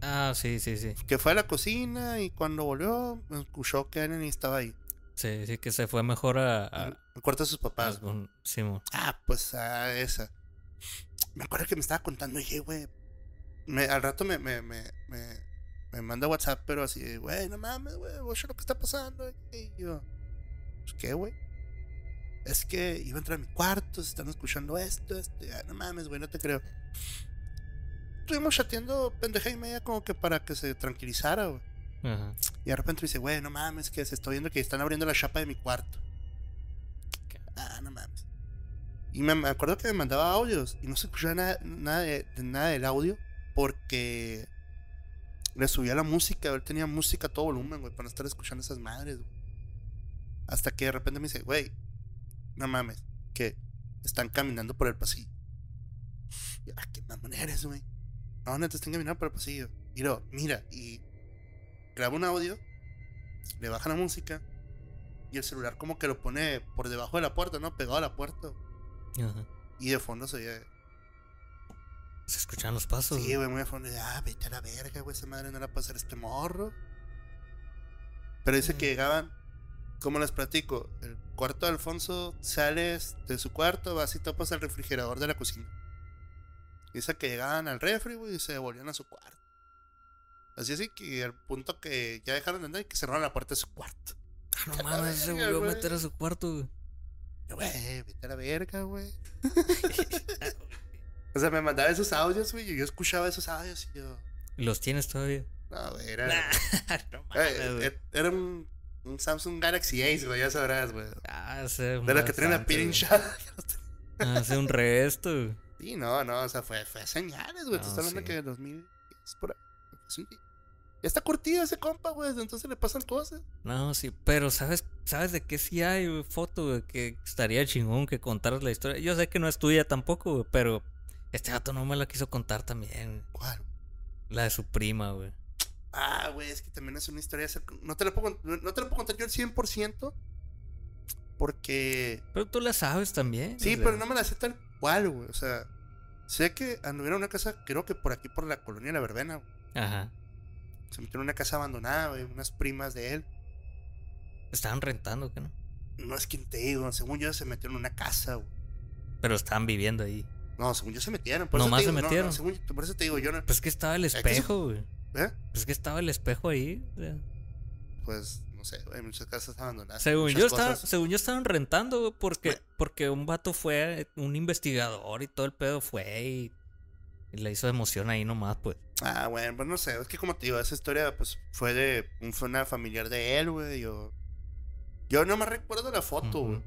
Ah, sí, sí, sí. Que fue a la cocina y cuando volvió, escuchó que Annie estaba ahí. Sí, sí, que se fue mejor a. a- cuarto de sus papás. Ah, pues a esa. Me acuerdo que me estaba contando, oye, güey. me- al rato me, me, me, me, me manda WhatsApp, pero así, güey, no mames, güey, oye, lo que está pasando. Y yo, "Pues, ¿qué, güey? Es que iba a entrar a mi cuarto, se están escuchando esto, esto. y, "Ah, no mames, güey, no te creo. Estuvimos chateando pendeja y media como que para que se tranquilizara, güey. Ajá. Y de repente dice, güey, no mames, que se está viendo que están abriendo la chapa de mi cuarto. Ah, no mames. Y me, me acuerdo que me mandaba audios y no se escuchaba nada, nada, de, de nada del audio porque le subía la música. Él tenía música a todo volumen, güey, para no estar escuchando esas madres, güey. Hasta que de repente me dice, güey, no mames, que están caminando por el pasillo. Y, ah, qué mamón eres, güey. No, neta, están caminando por el pasillo. Y luego, mira, y graba un audio, le baja la música y el celular como que lo pone por debajo de la puerta, ¿no? Pegado a la puerta. Ajá. Y de fondo se oye. Se escuchan los pasos. Sí, güey, muy a fondo. Ah, vete a la verga, güey. Esa madre no la puede hacer este morro. Pero dice que llegaban. ¿Cómo les platico? El cuarto de Alfonso sales de su cuarto, vas y topas el refrigerador de la cocina. Dice que llegaban al refri, güey, y se volvían a su cuarto. Así así que al punto que ya dejaron de andar y que cerraron la puerta de su cuarto. Ah, no mames, se volvió a meter a su cuarto, güey. Güey, vete a la verga, güey. <laughs> o sea, me mandaba esos audios, güey, y yo escuchaba esos audios y yo. ¿Y los tienes todavía? No, güey, era. <laughs> no Eh, mames, eh, era un, un Samsung Galaxy Ace, güey, ya sabrás, güey. Ah, hace De los que traen la güey. hinchada. <laughs> Hace un resto, güey. Sí, no, no, o sea, fue, fue señales, güey. Te No, estoy hablando sí. que en 2010 por ahí. Está curtido ese compa, güey. Entonces le pasan cosas. No, sí, pero ¿sabes, ¿sabes de qué sí hay güey, foto, güey? Que estaría chingón que contaras la historia. Yo sé que no es tuya tampoco, güey, pero este gato no me la quiso contar también. ¿Cuál? La de su prima, güey. Ah, güey, es que también es una historia. No te la puedo, no te la puedo contar yo al 100%. Porque. Pero tú la sabes también. Sí, o sea. pero no me la sé tal cual, güey. O sea, sé que anduvieron en una casa, creo que por aquí, por la colonia La Verbena. güey. Ajá. Se metieron en una casa abandonada, güey. Unas primas de él. Estaban rentando, ¿qué no? No es quien te digo. Según yo, se metieron en una casa, güey. Pero estaban viviendo ahí. No, según yo se metieron. Por eso Nomás se digo, no, no, metieron. según por eso te digo, yo no. Pues que estaba el espejo, güey. ¿Eh? Pues que estaba el espejo ahí. Pues, no sé, güey. Muchas casas abandonadas. Según yo, estaba, según yo estaban rentando, güey, porque, porque un vato fue, un investigador y todo el pedo fue y, y le hizo emoción ahí nomás, pues. Ah, bueno, pues no sé, es que como te digo, esa historia pues fue de un, fue una familiar de él, güey. Yo, yo no me recuerdo la foto, güey.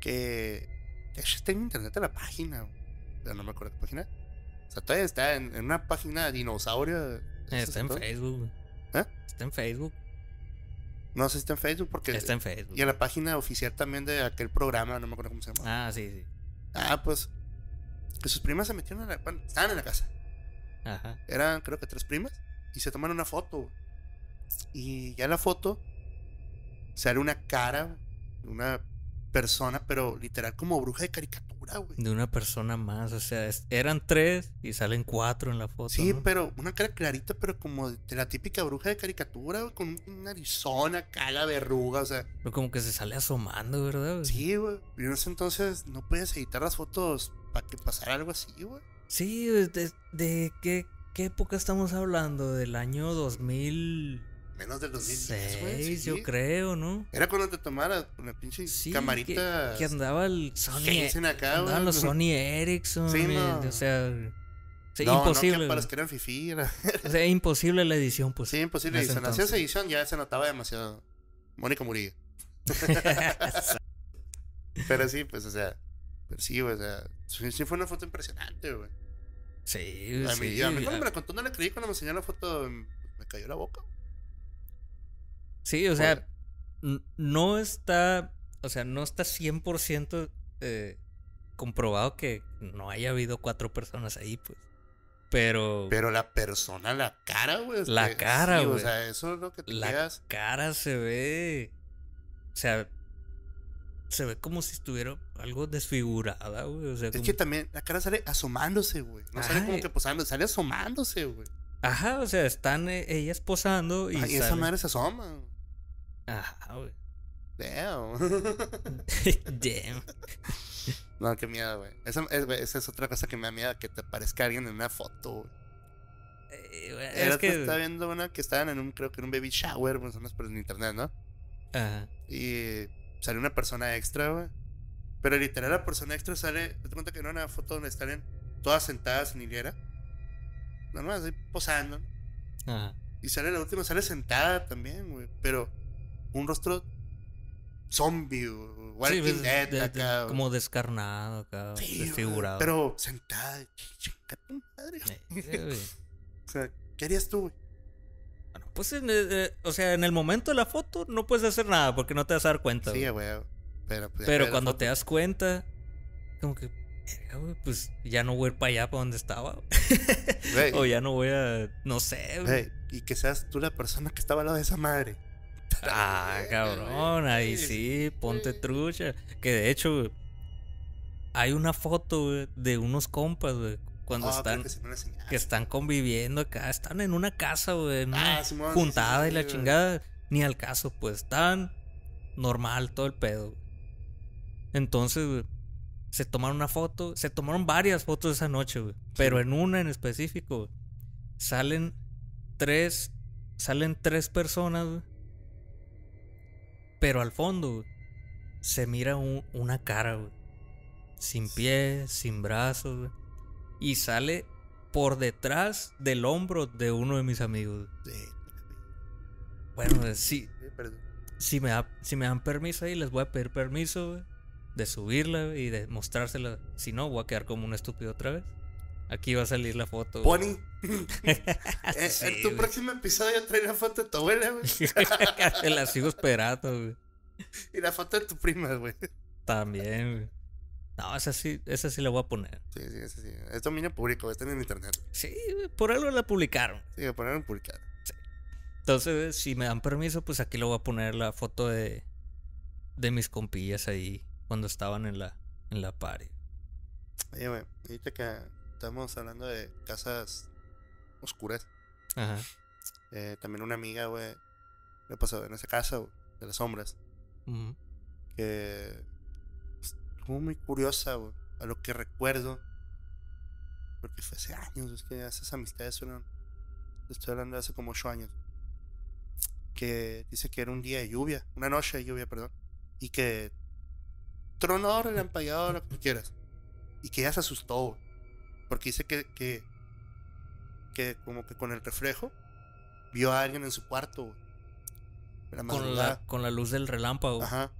Que de hecho está en internet la página, güey. Pero no me acuerdo qué página. O sea, todavía está en, en una página. Eh, Está en. Facebook. ¿Eh? Está en Facebook. No sé si está en Facebook porque. Está en Facebook. Y en la página oficial también de aquel programa, no me acuerdo cómo se llama. Ah, sí, sí. Ah, pues. Que sus primas se metieron en la. Bueno, estaban en la casa. Ajá. Eran, creo que tres primas. Y se toman una foto. Y ya en la foto sale una cara, una persona, pero literal como bruja de caricatura, güey. De una persona más, o sea, es- eran tres y salen cuatro en la foto. Sí, ¿no? pero una cara clarita, pero como de la típica bruja de caricatura, güey, con una narizona, cara verruga, o sea. Pero como que se sale asomando, ¿verdad? güey? Sí, güey. Y en ese entonces no puedes editar las fotos para que pasara algo así, güey. Sí, de, de qué, qué época estamos hablando? Del año 2006, Menos del 2010, güey. sí. yo creo, ¿no? Era cuando te tomaras con la pinche Sí, camarita. Que, que andaba el Sony. Acá, andaban los Sony Ericsson. Sí, y- no. O sea, sí, No, no, que imposible. para güey. los que eran fifí, era- o sea, imposible la edición, pues. Sí, imposible ese edición. Hacías entonces. edición, ya se notaba demasiado. Mónica Murillo. <laughs> pero sí, pues, o sea. Pero sí, o sea. Sí, sí fue una foto impresionante, güey. Sí, A mí, sí. a mí cuando me la contó no le creí cuando me enseñó la foto. Me cayó la boca. Sí, o sea, no está, o sea, no está 100% eh, comprobado que no haya habido cuatro personas ahí, pues. Pero, Pero la persona, la cara, güey. La que- cara, sí, güey. O sea, eso es lo que te la quedas. cara se ve, o sea, se ve como si estuviera algo desfigurada, güey. O sea, Es como- que también la cara sale asomándose, güey. No sale como y- que posando, sale asomándose, güey. Ajá, o sea, están eh, ellas posando y, Ay, esa sale- madre se asoma. Ajá, güey. Damn. <laughs> Damn. <laughs> No, qué miedo, güey. Esa, es, güey, esa es otra cosa que me da miedo, que te aparezca alguien en una foto, güey. Eh, es que estaba viendo una que estaban en un, creo que en un baby shower, unas por en internet, ¿no? Ajá. Y sale una persona extra, güey. Pero literal la persona extra sale, te cuenta que no una foto donde están todas sentadas en hilera. Normal, así posando. Ajá. Y sale la última, sale sentada también, güey. Pero un rostro zombie. Walking Sí, pues, Dead de- de- acá. güey. como descarnado acá, Sí, desfigurado. Pero sentada, chinga tu madre. Eh. O sea, ¿qué harías tú, güey? Bueno, pues, en el- eh, o sea, en el momento de la foto no puedes hacer nada porque no te vas a dar cuenta. Sí, güey. Pero, pues, Pero cuando foto- te das cuenta, como que, pues ya no voy a ir para allá, para donde estaba. <laughs> O ya no voy a, no sé. y que seas tú la persona que estaba al lado de esa madre. Ah, <laughs> cabrón, ahí sí, ponte trucha. Que de hecho, hay una foto de unos compas, güey, cuando Ah, están que están conviviendo acá, están en una casa, güey, en una Ah, juntada sí, y la chingada, ni al caso, pues están normal todo el pedo. Entonces, güey, se tomaron una foto, se tomaron varias fotos esa noche, güey, pero en una en específico, salen tres, salen tres personas, güey, pero al fondo, se mira un- una cara, güey, sin pies, sin brazos, güey, y sale por detrás del hombro de uno de mis amigos. Sí, Bueno, sí, si me, da- si me dan permiso ahí, les voy a pedir permiso, güey, de subirla y de mostrársela. Si no, voy a quedar como un estúpido otra vez. Aquí va a salir la foto. Pony. <laughs> Eh, Sí, en tu güey. próximo episodio trae la foto de tu abuela, güey. <laughs> Te la sigo esperando, güey. y la foto de tu prima, güey. También, güey. No, esa sí, esa sí la voy a poner. Sí, sí, sí, sí. Es dominio público, está en internet. Sí, güey, por algo la publicaron. Sí, voy a poner publicar. Entonces, si me dan permiso, pues aquí le voy a poner la foto de, de mis compillas ahí cuando estaban en la, en la party. Oye, güey, ahorita que estamos hablando de casas oscuras, Ajá. eh, también una amiga, güey, le pasó en esa casa, güey, de las sombras, Ujú. que estuvo muy curiosa, güey, a lo que recuerdo, porque fue hace años, es que esas amistades fueron, estoy hablando de hace como ocho años, que dice que era un día de lluvia, una noche de lluvia, perdón, y que tronó, relampagueado, lo que quieras, y que ella se asustó, porque dice que, que, que como que con el reflejo vio a alguien en su cuarto, la Con la, con la luz del relámpago. Ajá.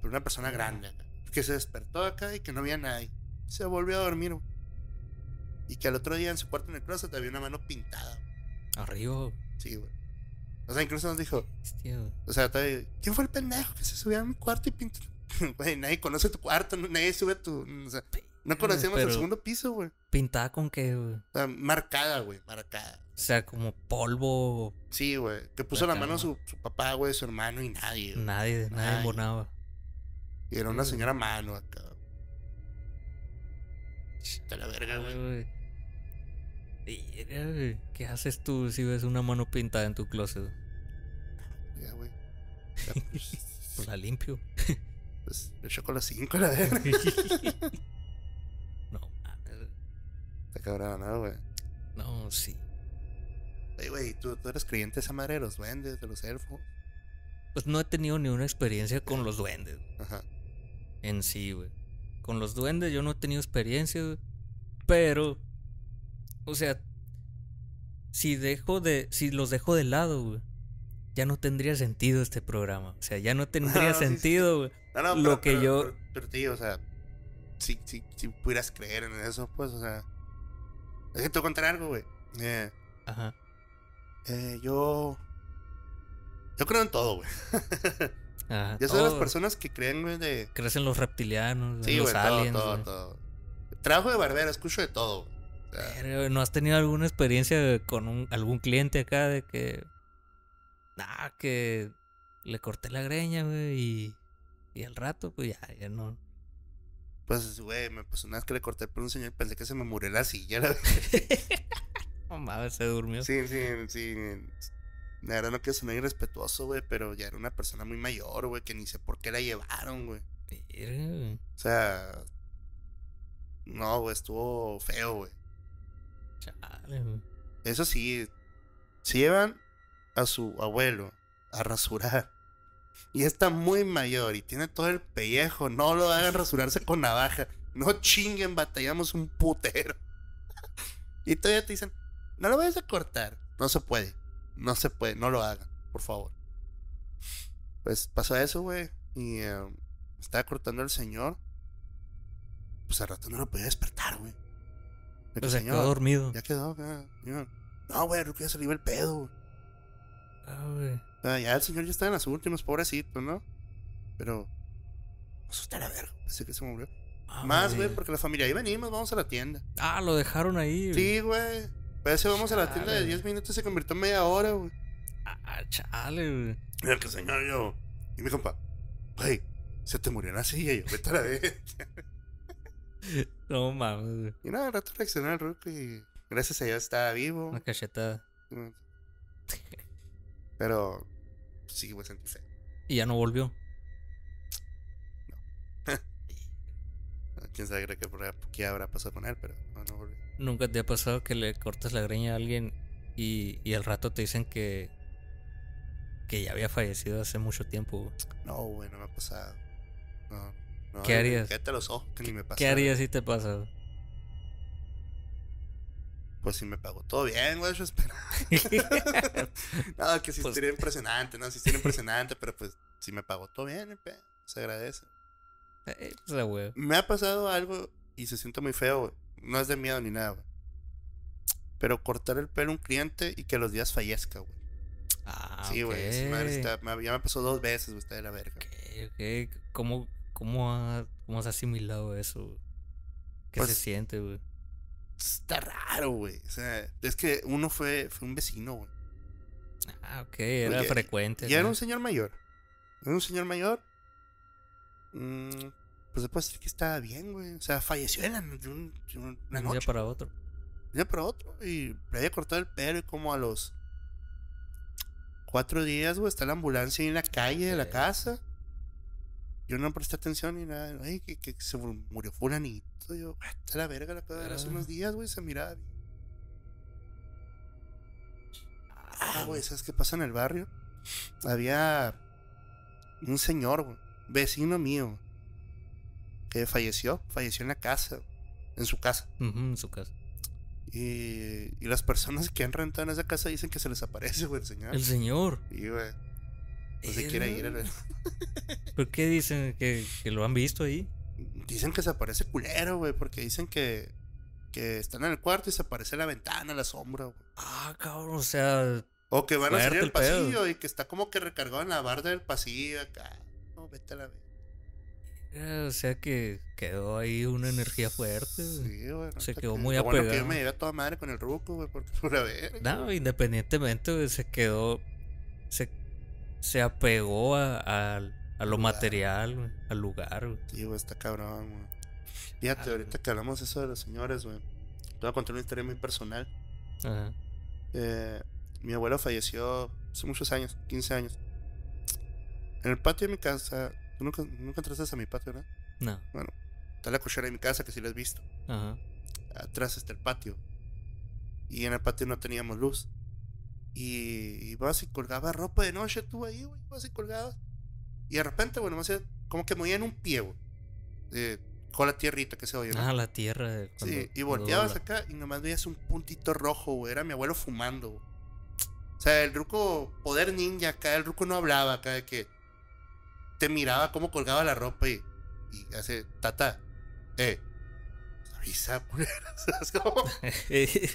Pero una persona grande. Que se despertó acá y que no había nadie. Se volvió a dormir. güey. Y que al otro día en su cuarto en el closet había una mano pintada. Arriba. Sí, güey. O sea, incluso nos dijo. Hostia. O sea, todavía, ¿quién fue el pendejo que se subió a mi cuarto y pintó? <laughs> Güey, nadie conoce tu cuarto, nadie sube a tu. O sea, no conocemos el segundo piso, güey. Pintada con qué, güey. Marcada, güey, marcada. O sea, como polvo. Sí, güey. Que puso la mano ¿no? su, su papá, güey, su hermano y nadie. güey. Nadie, nadie embonaba. Y era una señora mano acá. Está la verga, güey. ¿Qué haces tú si ves una mano pintada en tu closet? Ya, güey. <laughs> Pues la limpio. <laughs> Pues le echó con las 5, la verga. <laughs> cabrón, ¿no, güey? no, sí. Oye, güey, ¿tú, tú eres creyente de esa madre de los duendes, de los elfos. Pues no he tenido ni una experiencia con los duendes. Ajá. En sí, güey. Con los duendes yo no he tenido experiencia, güey. Pero, o sea, si dejo de, si los dejo de lado, güey, ya no tendría sentido este programa. O sea, ya no tendría <laughs> No, sí, sí, sentido, güey. No, no, Lo pero, que pero- yo- Pero, pero, tío, o sea, si, si, si pudieras creer en eso, pues, o sea. Es que te voy a contar algo, güey. Eh, Ajá. eh, yo. Yo creo en todo, güey. <laughs> Ajá. Yo soy de las personas que creen, güey, de. Crecen los reptilianos, Sí, los todo, aliens. todo, güey. todo. Trabajo de barbera, escucho de todo, güey. O sea, Verga, güey, ¿No has tenido alguna experiencia con un- algún cliente acá de que. Ah, que le corté la greña, güey, y. Y al rato, pues ya, ya no. Pues, güey, me pasó una vez que le corté el pelo a un señor y pensé que se me murió la silla. La, <laughs> No mames, se durmió. sí, sí, sí. La verdad no quiero sonar irrespetuoso, güey, pero ya era una persona muy mayor, güey, que ni sé por qué la llevaron, güey. O sea. No, güey, estuvo feo, güey. Chale, güey. Eso sí, si llevan a su abuelo a rasurar y está muy mayor y tiene todo el pellejo, no lo hagan rasurarse con navaja. No chinguen, batallamos un putero. y todavía te dicen, no lo vayas a cortar. No se puede, no se puede, no lo hagan, por favor. Pues pasó eso, güey, y eh, estaba cortando el señor. Pues al rato no lo podía despertar, güey. Sea, "Señor, quedó dormido. ya quedó, ya. No, güey, que ya se le iba el pedo. güey. Ah, güey. Sea, ya el señor ya está en las últimas, pobrecito, ¿no? Pero. Eso está la verga. Pensé que se murió. Ah, Más, güey, porque la familia ahí venimos, vamos a la tienda. Ah, lo dejaron ahí. güey. Sí, güey. Pero si vamos a la tienda de Chale. 10 minutos se convirtió en media hora, güey. Ah, chale, güey. Mira que señor, yo. Y mi compa, güey, se te murió en la silla. Y yo, vete a la vez. <laughs> No mames, güey. Y nada, al rato reaccionó el ruco y gracias a Dios estaba vivo. Una cachetada. Pero sí, güey, sentí feo. Y ya no volvió. <laughs> Quién sabe ahí- qué habrá pasado con él, pero no, no volvió. ¿Nunca te ha pasado que le cortas la greña a alguien y, y al rato te dicen que, que ya había fallecido hace mucho tiempo? güey? No, güey, no me ha pasado. No, no. ¿Qué harías? Los ojos, que ni me pasa. ¿Qué harías si te pasa? Pues si me pagó todo bien, güey, yo espero. <laughs> <laughs> no, que sí Pues- sería impresionante, ¿no? Sí sería impresionante, pero pues si me pagó todo bien, se agradece. Eh, pues. Me ha pasado algo y se siente muy feo, güey. No es de miedo ni nada, güey. Pero cortar el pelo a un cliente y que los días fallezca, güey. Ah, sí, güey. madre está- ya me pasó dos veces, güey, está de la verga. Ok, ok. ¿Cómo, cómo, ha- cómo has asimilado eso? güey? ¿Qué Pues- se siente, güey? Está raro, güey. O sea, es que uno fue, fue un vecino, güey. Ah, ok, era Oye, frecuente. Ya era un señor mayor. Era un señor mayor. Mm, pues se puede decir que estaba bien, güey. O sea, falleció en la, de un- de un- una De un día noche. para otro. De un día para otro. Y le había cortado el pelo y como a los cuatro días, güey, está la ambulancia ahí en la calle de la casa. Yo no presté atención ni nada. Ay, que, que se murió fulanito. Yo, "Ah, está la verga, la acabo de hace Ah. unos días, güey, se miraba bien. Ah, güey, ¿sabes qué pasa en el barrio? Había un señor, güey, vecino mío, que falleció, falleció en la casa, en su casa. En su casa. Y, y las personas que han rentado en esa casa dicen que se les aparece, güey, el señor. El señor. Y, güey, no se quiere ir. güey. <laughs> ¿Por qué dicen que, que lo han visto ahí? Dicen que se aparece culero, güey, porque dicen que, que están en el cuarto y se aparece la ventana, la sombra, güey. Ah, cabrón, o sea. O que van a salir al pedo. pasillo y que está como que recargado en la barda del pasillo acá. No, vete a la eh, O sea que quedó ahí una energía fuerte. güey. Sí, güey. Se quedó que- muy lo bueno que apegado. yo me llevé a toda madre con el ruco, güey, porque <laughs> pura verga. No, independientemente, güey, se quedó. Se, se apegó a, a, a lo material, al lugar, güey. Sí, güey, está cabrón, güey. Fíjate, ahorita que hablamos eso de los señores, güey. Te voy a contar una historia muy personal. Ajá. Eh, mi abuelo falleció hace muchos años, 15 años. En el patio de mi casa, tú nunca, nunca entraste a mi patio, ¿no? No. Bueno, está la cochera de mi casa, que sí la has visto. Ajá. Atrás está el patio. Y en el patio no teníamos luz. Y ibas y colgaba ropa de noche tú ahí, güey. Ibas y colgabas. Y de repente, bueno, hacía como que movían un pie, güey. eh, con la tierrita que se oye, ¿no? Ah, la tierra. cuando- Sí, y volteabas acá y nomás veías un puntito rojo, güey. Era mi abuelo fumando, güey. O sea, el ruco, poder ninja acá, el ruco no hablaba acá de que te miraba cómo colgaba la ropa y, y hace, tata, eh, avisa, culera", ¿sabes cómo?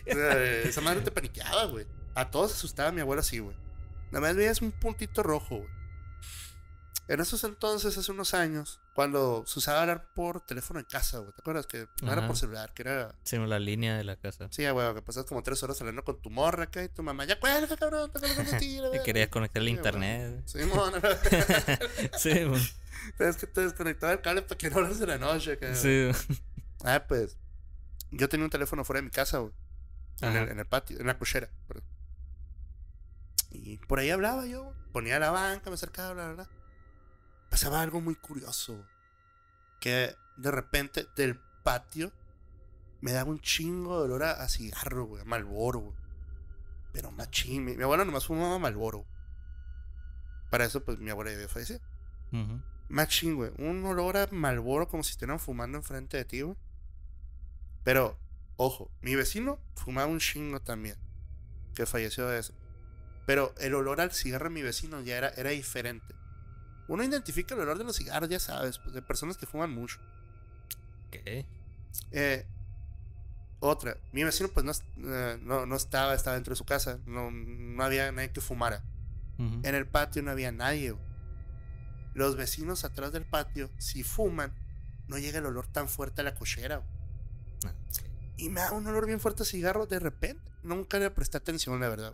O sea, esa madre te paniqueaba, güey. A todos asustaba mi abuelo así, güey. Nada más veías un puntito rojo, güey. En esos entonces, hace unos años, cuando se usaba hablar por teléfono en casa, güey. ¿Te acuerdas? Que no era por celular, que era. Sí, la línea de la casa. Sí, güey, que pasas como tres horas hablando con tu morra acá y tu mamá, ya cuelga, cabrón, te colgando a ti, la <laughs> Te verga". querías conectar el Sí, internet. güey. Simón, <laughs> Sí, güey. es que te desconectaba el cable para que no hablas de la noche, acá, Sí. Ah, pues. Yo tenía un teléfono fuera de mi casa, güey. En en el patio, en la cochera. perdón. Y por ahí hablaba yo, ponía la banca, me acercaba, bla, bla, bla. Pasaba algo muy curioso. Que de repente del patio me daba un chingo de olor a, a cigarro, güey, a Malboro, güey. Pero machín. Mi, mi abuela nomás fumaba Malboro. Para eso, pues mi abuela ya había fallecido. Ujú. Machín, güey. Un olor a Malboro como si estuvieran fumando enfrente de ti, güey. Pero, ojo, mi vecino fumaba un chingo también. Que falleció de eso. Pero el olor al cigarro de mi vecino ya era, era diferente. Uno identifica el olor de los cigarros, ya sabes, pues, de personas que fuman mucho. ¿Qué? Eh, otra, mi vecino pues no, eh, no, no estaba, estaba dentro de su casa. No, no había nadie que fumara. Ujú. En el patio no había nadie. Los vecinos atrás del patio, si fuman, no llega el olor tan fuerte a la cochera. Ah, Y me da un olor bien fuerte a cigarro de repente. Nunca le presté atención, la verdad.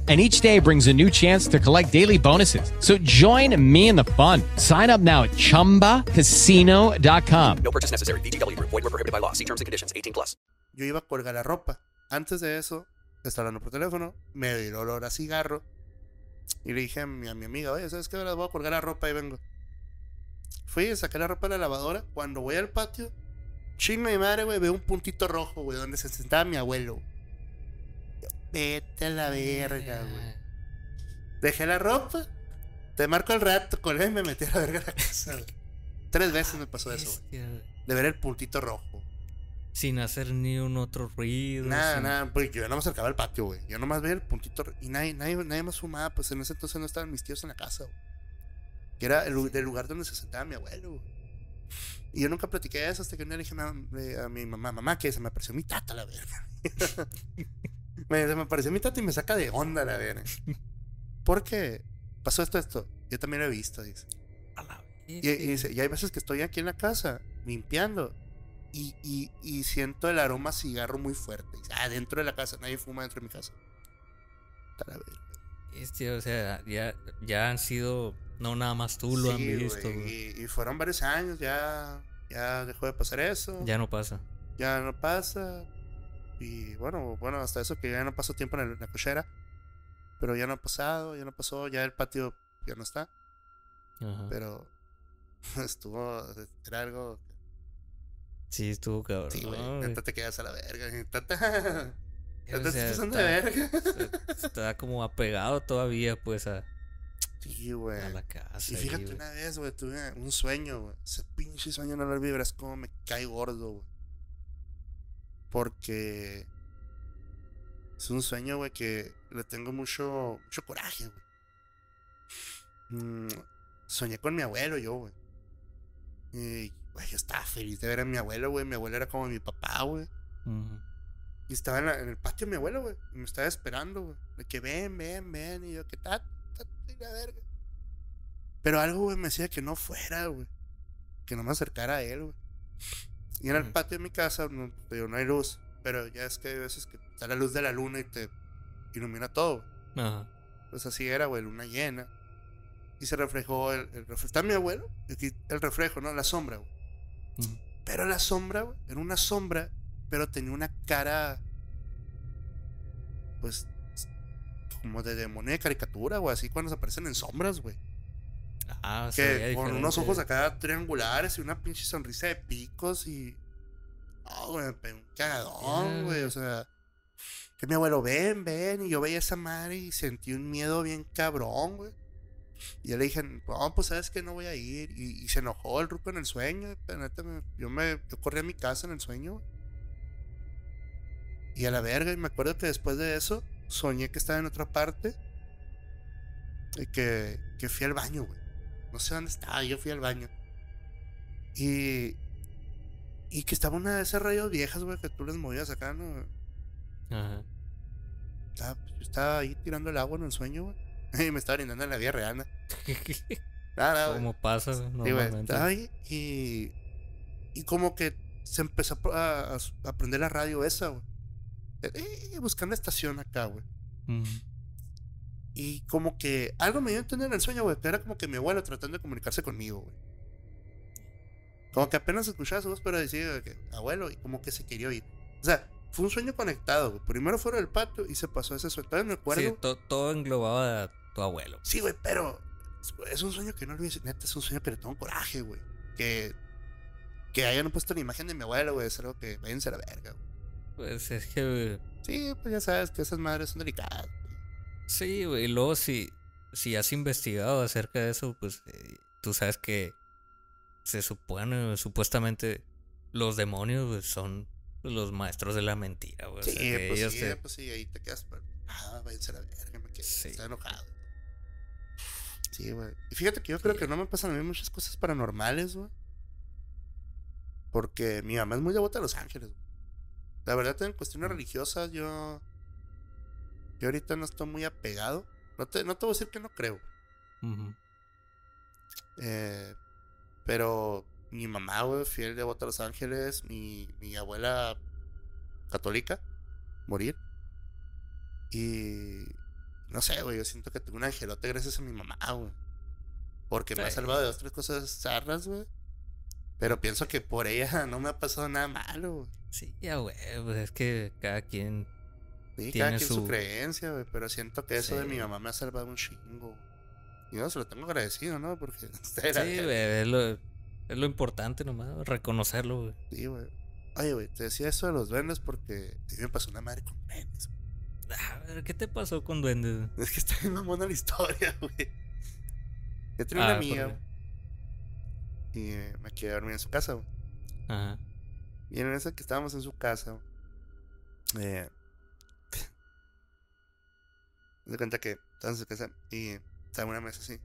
And each day brings a new chance to collect daily bonuses. So join me in the fun. Sign up now at chumbacasino.com. No purchase necessary. VGW Group. Void were prohibited by law. See terms and conditions. 18 plus. Yo iba a colgar la ropa. Antes de eso, estaba hablando por teléfono, me dio olor a cigarro. Y le dije a mi, a mi amiga, oye, ¿sabes qué? Ahora voy a colgar la ropa y vengo. Fui, saqué la ropa de la lavadora. Cuando voy al patio, chinga mi madre, güey, veo un puntito rojo, güey, donde se sentaba mi abuelo. Vete a la verga, güey. Dejé la ropa, te marco el rato, colgué y me metí a la verga a la casa, güey. Tres veces me pasó eso, güey. De ver el puntito rojo. Sin hacer ni un otro ruido. Nada, sin- nada, porque yo no me acercaba al patio, güey. Yo nomás veía el puntito ro- y nadie, nadie, nadie más fumaba, pues en ese entonces no estaban mis tíos en la casa, güey. Que era el, lugar donde se sentaba mi abuelo, güey. Y yo nunca platiqué eso hasta que un día le dije a mi- a mi mamá, mamá, que se me apareció mi tata, la verga. <laughs> me, me apareció mi tata y me saca de onda, la verga. <laughs> Porque pasó esto, esto. Yo también lo he visto, dice. Y, y dice, y hay veces que estoy aquí en la casa limpiando y, y, y siento el aroma a cigarro muy fuerte. Dice, ah, dentro de la casa, nadie fuma dentro de mi casa. Está la verga. Este, o sea, ya, ya han sido. No nada más tú lo Sí, han visto, güey. Y, y fueron varios años, ya, ya dejó de pasar eso. Ya no pasa. Ya no pasa. Y bueno, bueno, hasta eso que ya no pasó tiempo en, el- en la cochera. Pero ya no ha pasado, ya no pasó, ya el patio ya no está. Ajá. Pero <laughs> estuvo, era algo Sí, estuvo cabrón. Sí, güey. Neta te quedas a la verga. Tata. <laughs> O Tata sea, estás pasando de está- verga. Está como apegado todavía, pues, a, Sí, güey. a la casa. Y fíjate, una vez, güey, tuve un sueño, güey. Ese pinche sueño no lo vibras como me cae gordo, güey. Porque es un sueño, güey, que le tengo mucho, mucho coraje, güey. Mm, soñé con mi abuelo, yo, güey. Y, güey, yo estaba feliz de ver a mi abuelo, güey. Mi abuelo era como mi papá, güey. Y estaba en, la- en el patio mi abuelo, güey. Y me estaba esperando, güey. De que ven, ven, ven. Y yo, que ta, ta, la verga. Pero algo, güey, me decía que no fuera, güey. Que no me acercara a él, güey. Y en el patio de mi casa, no, digo, no hay luz. Pero ya es que hay veces que está la luz de la luna y te ilumina todo. Ajá. Pues así era, güey, luna llena. Y se reflejó el, el reflejo. Está mi abuelo. aquí el reflejo, ¿no? La sombra, güey. Pero la sombra, güey, era una sombra, pero tenía una cara, pues, como de demonio de caricatura, güey, así cuando se aparecen en sombras, güey. Ah, Que con unos ojos acá triangulares y una pinche sonrisa de picos y... Oh, güey, me pegó un cagadón, Ya, güey, o sea... Que mi abuelo, ven, ven, y yo veía esa madre y sentí un miedo bien cabrón, güey. Y yo le dije, no, pues sabes que no voy a ir. Y, y se enojó el ruco en el sueño. Pero neta, me- yo me yo corrí a mi casa en el sueño. Y a la verga, y me acuerdo que después de eso, soñé que estaba en otra parte. Y que, que fui al baño, güey. No sé dónde estaba, yo fui al baño. Y. Y que estaba una de esas rayos viejas, güey, que tú les movías acá, ¿no? Ajá. Estaba, yo estaba ahí tirando el agua en el sueño, güey. <laughs> Y me estaba brindando en la vida real, ¿no? <laughs> Nada, güey. Como pasa Sí, güey, estaba ahí y, y como que se empezó a, a, a- prender la radio esa, güey. Eh, buscando estación acá, güey. Y como que algo me dio a entender en el sueño, güey, que era como que mi abuelo tratando de comunicarse conmigo, güey. Como que apenas escuchaba su voz, pero decía que abuelo, y como que se quería ir. O sea, fue un sueño conectado, güey. Primero fuera del patio y se pasó ese sueño. Todavía me acuerdo. Sí, to- todo englobaba a tu abuelo. Sí, güey, pero es- un sueño que no olvides. Neta, es un sueño que le tengo coraje, güey. Que, que hayan puesto la imagen de mi abuelo, güey. Es algo que váyanse a la verga, güey. Pues es que. Sí, pues ya sabes que esas madres son delicadas. Sí, güey. Y luego, si, si has investigado acerca de eso, pues eh, tú sabes que se supone, supuestamente, los demonios son los maestros de la mentira, güey. O Sí, sea, que pues ellos sí, te- pues sí, ahí te quedas. Ah, váyanse a la verga, me quedé. Estoy enojado. Sí, güey. Y fíjate que yo creo que no me pasan a mí muchas cosas paranormales, güey. Porque mi mamá es muy devota a Los Ángeles, güey. La verdad, en cuestiones religiosas, yo. Yo ahorita no estoy muy apegado. No te, no te voy a decir que no creo. Eh, pero mi mamá, güey, fiel devota a los ángeles. Mi, mi abuela católica, morir. Y. No sé, güey, yo siento que tengo un angelote gracias a mi mamá, güey. Porque me ha salvado de dos, tres cosas zarras, güey. Pero pienso que por ella <laughs> no me ha pasado nada malo, güey. Sí, ya, güey, pues es que cada quien Sí, tiene cada quien su, su... creencia, güey. Pero siento que eso de mi mamá me ha salvado un chingo. Y no, se lo tengo agradecido, ¿no? Porque <laughs> usted Sí, era- güey, es lo, es lo importante nomás, reconocerlo, güey. Sí, güey. Oye, güey, te decía eso de los duendes porque a mí me pasó una madre con duendes. güey. A ver, ¿qué te pasó con duendes? Es que está bien mamona la historia, <laughs> güey. Yo tenía Ah, una ¿por amiga. Y me quedé a dormir en su casa, güey. Ajá. Y en esa que estábamos en su casa, eh, me cuenta que estábamos en su casa y estaba en una mesa así.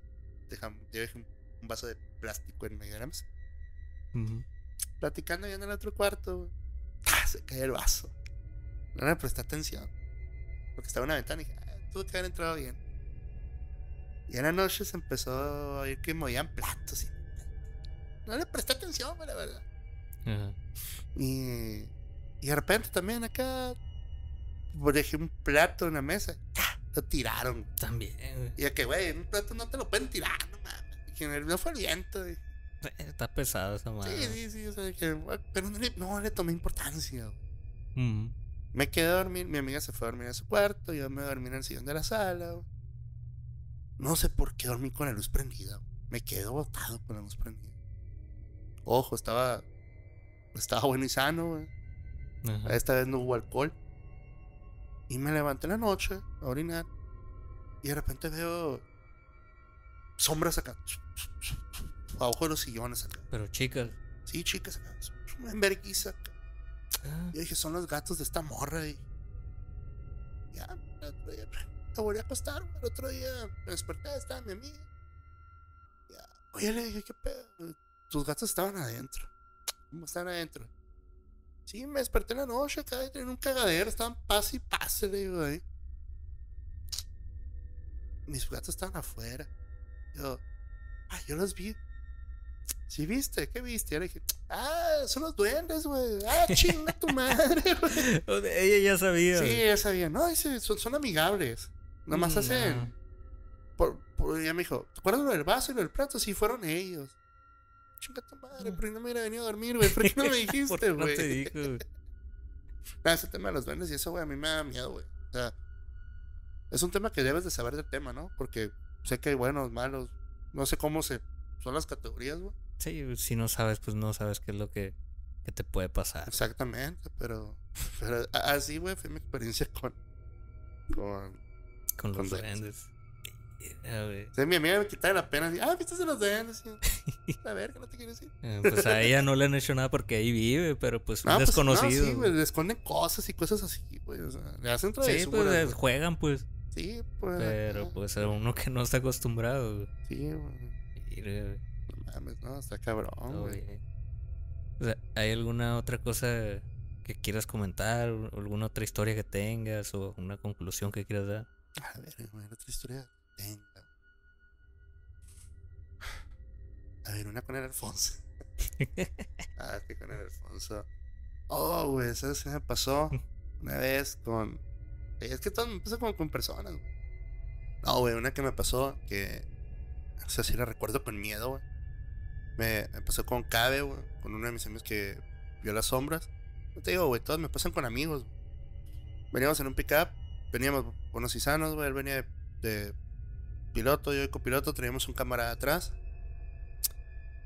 Dejam- yo dejé un, un vaso de plástico en medio de la mesa. Platicando ya en el otro cuarto. ¡Ah! Se cae el vaso. No le presté atención. Porque estaba en una ventana y dije, "Ah, tuve que haber entrado bien. Y en la noche se empezó a oír que movían platos. Y... No le presté atención, la verdad. Y, y de repente también acá pues, dejé un plato en la mesa. ¡Ah! Lo tiraron. También. Y ya que, güey, un plato no te lo pueden tirar, no mames. No fue el viento. güey. Eh, Está pesado esa madre. Sí, sí, sí. O sea, que, pero no le, no le tomé importancia. Me quedé a dormir, mi amiga se fue a dormir a su cuarto, yo me dormí en el sillón de la sala. güey. No sé por qué dormí con la luz prendida. güey. Me quedé botado con la luz prendida. Ojo, estaba estaba bueno y sano, güey. Esta vez no hubo alcohol. Y me levanté en la noche a orinar. Y de repente veo sombras acá. Abajo de los sillones acá. Pero chicas. Sí, chicas acá. En vergüenza acá. Ah, Yo dije, son los gatos de esta morra. Y ya, el otro día me volví a acostar. El otro día me desperté, estaba mi amiga. Ya. Oye, le dije, ¿qué pedo? Tus gatos estaban adentro. ¿Cómo están adentro? Sí, me desperté en la noche acá en un cagadero. Estaban pase y pase, le digo, ahí. Mis gatos estaban afuera. Yo, ah, yo los vi. ¿Sí viste? ¿Qué viste? Yo le dije, ah, son los duendes, güey. Ah, <laughs> chinga tu madre, güey. Ella ya sabía. Sí, ya sabía. No, dice, son, son amigables. Nomás Mm, hacen. no. Por, por- ella me dijo, ¿te acuerdas lo del vaso y lo del plato? Sí, fueron ellos. Chinga tu madre, ¿por qué no me hubiera venido a dormir, güey? ¿Por qué no me <laughs> ¿Por dijiste, qué no güey? te dijo, güey? Nah, <laughs> ese tema de los duendes y eso, güey, a mí me da miedo, güey. O sea, es un tema que debes de saber del tema, ¿no? Porque sé que hay buenos, malos. No sé cómo se son las categorías, güey. Sí, si no sabes, pues no sabes qué es lo que, que te puede pasar. Exactamente, pero, pero así, güey, fue mi experiencia con. con. Con los duendes. Güey. O sea, mi amiga me quitaba la pena así, ah, viste de los duendes. Y, a ver, que no te quieres ir. Eh, Pues a ella no le han hecho nada porque ahí vive, pero pues un No, pues, desconocido. no, sí, güey, le esconden cosas y cosas así, güey. O sea, le hacen Sí, travesuras. pues eh, güey. juegan, pues. Sí, pues. Pero pues a uno que no está acostumbrado. güey. Sí, güey. No mames, no, está cabrón, güey. O sea, ¿hay alguna otra cosa que quieras comentar? ¿O ¿Alguna otra historia que tengas? ¿O una conclusión que quieras dar? A ver, güey, otra historia tenga. A ver, una con el Alfonso. <laughs> ah, que con el Alfonso. Oh, güey, eso se me pasó una vez con. Es que todo me pasa como con personas, güey. No, güey, una que me pasó que. O sea, sí la recuerdo con miedo, güey. Me, me pasó con Cabe, güey. Con uno de mis amigos que vio las sombras. No te digo, güey, todas me pasan con amigos. güey. Veníamos en un pickup, veníamos buenos y sanos, güey. Él venía de, de piloto, yo de copiloto, teníamos un camarada atrás.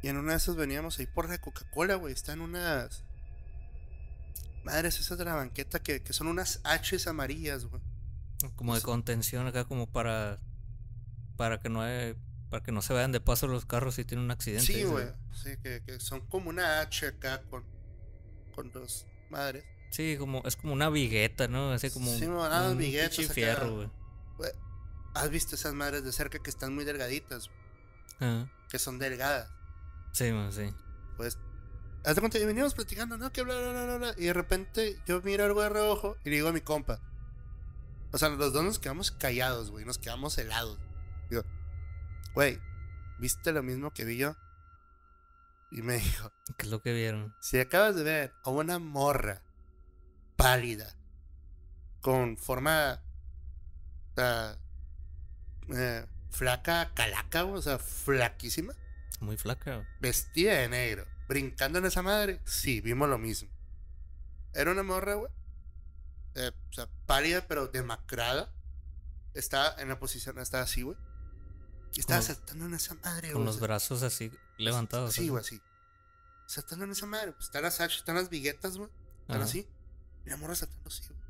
Y en una de esas veníamos ahí por la Coca-Cola, güey. Están unas. Madres esas de la banqueta que, que son unas H's amarillas, güey. Como de contención acá, como para. Para que no hay- para que no se vayan de paso los carros si tienen un accidente. Sí, güey. Sí, que, que son como una H acá con, con dos madres. Sí, como, es como una vigueta, ¿no? Así como Sí, un, un viguetas fierro, güey. ¿Has visto esas madres de cerca que están muy delgaditas? Ajá. Que son delgadas. Sí, man, sí. Pues cuenta, y veníamos platicando, ¿no? Que bla, bla, bla, bla, bla. Y de repente yo miro algo de reojo y le digo a mi compa. O sea, los dos nos quedamos callados, güey. Nos quedamos helados. Digo, güey, ¿viste lo mismo que vi yo? Y me <laughs> dijo, ¿Qué es lo que vieron? si acabas de ver a una morra pálida, con forma o sea, eh, flaca, calaca, o sea, flaquísima, Muy flaca. vestida de negro, brincando en esa madre, sí, vimos lo mismo. Era una morra, güey. eh, o sea, pálida pero demacrada. Estaba en la posición, estaba así, güey. Y estaba Con- saltando en esa madre, Con güey, los o sea, brazos así levantados. Sí, así. güey, así. Saltando en esa madre. Pues están las hachas, están las viguetas, güey. Están Ajá. así. Y la morra saltando así, güey.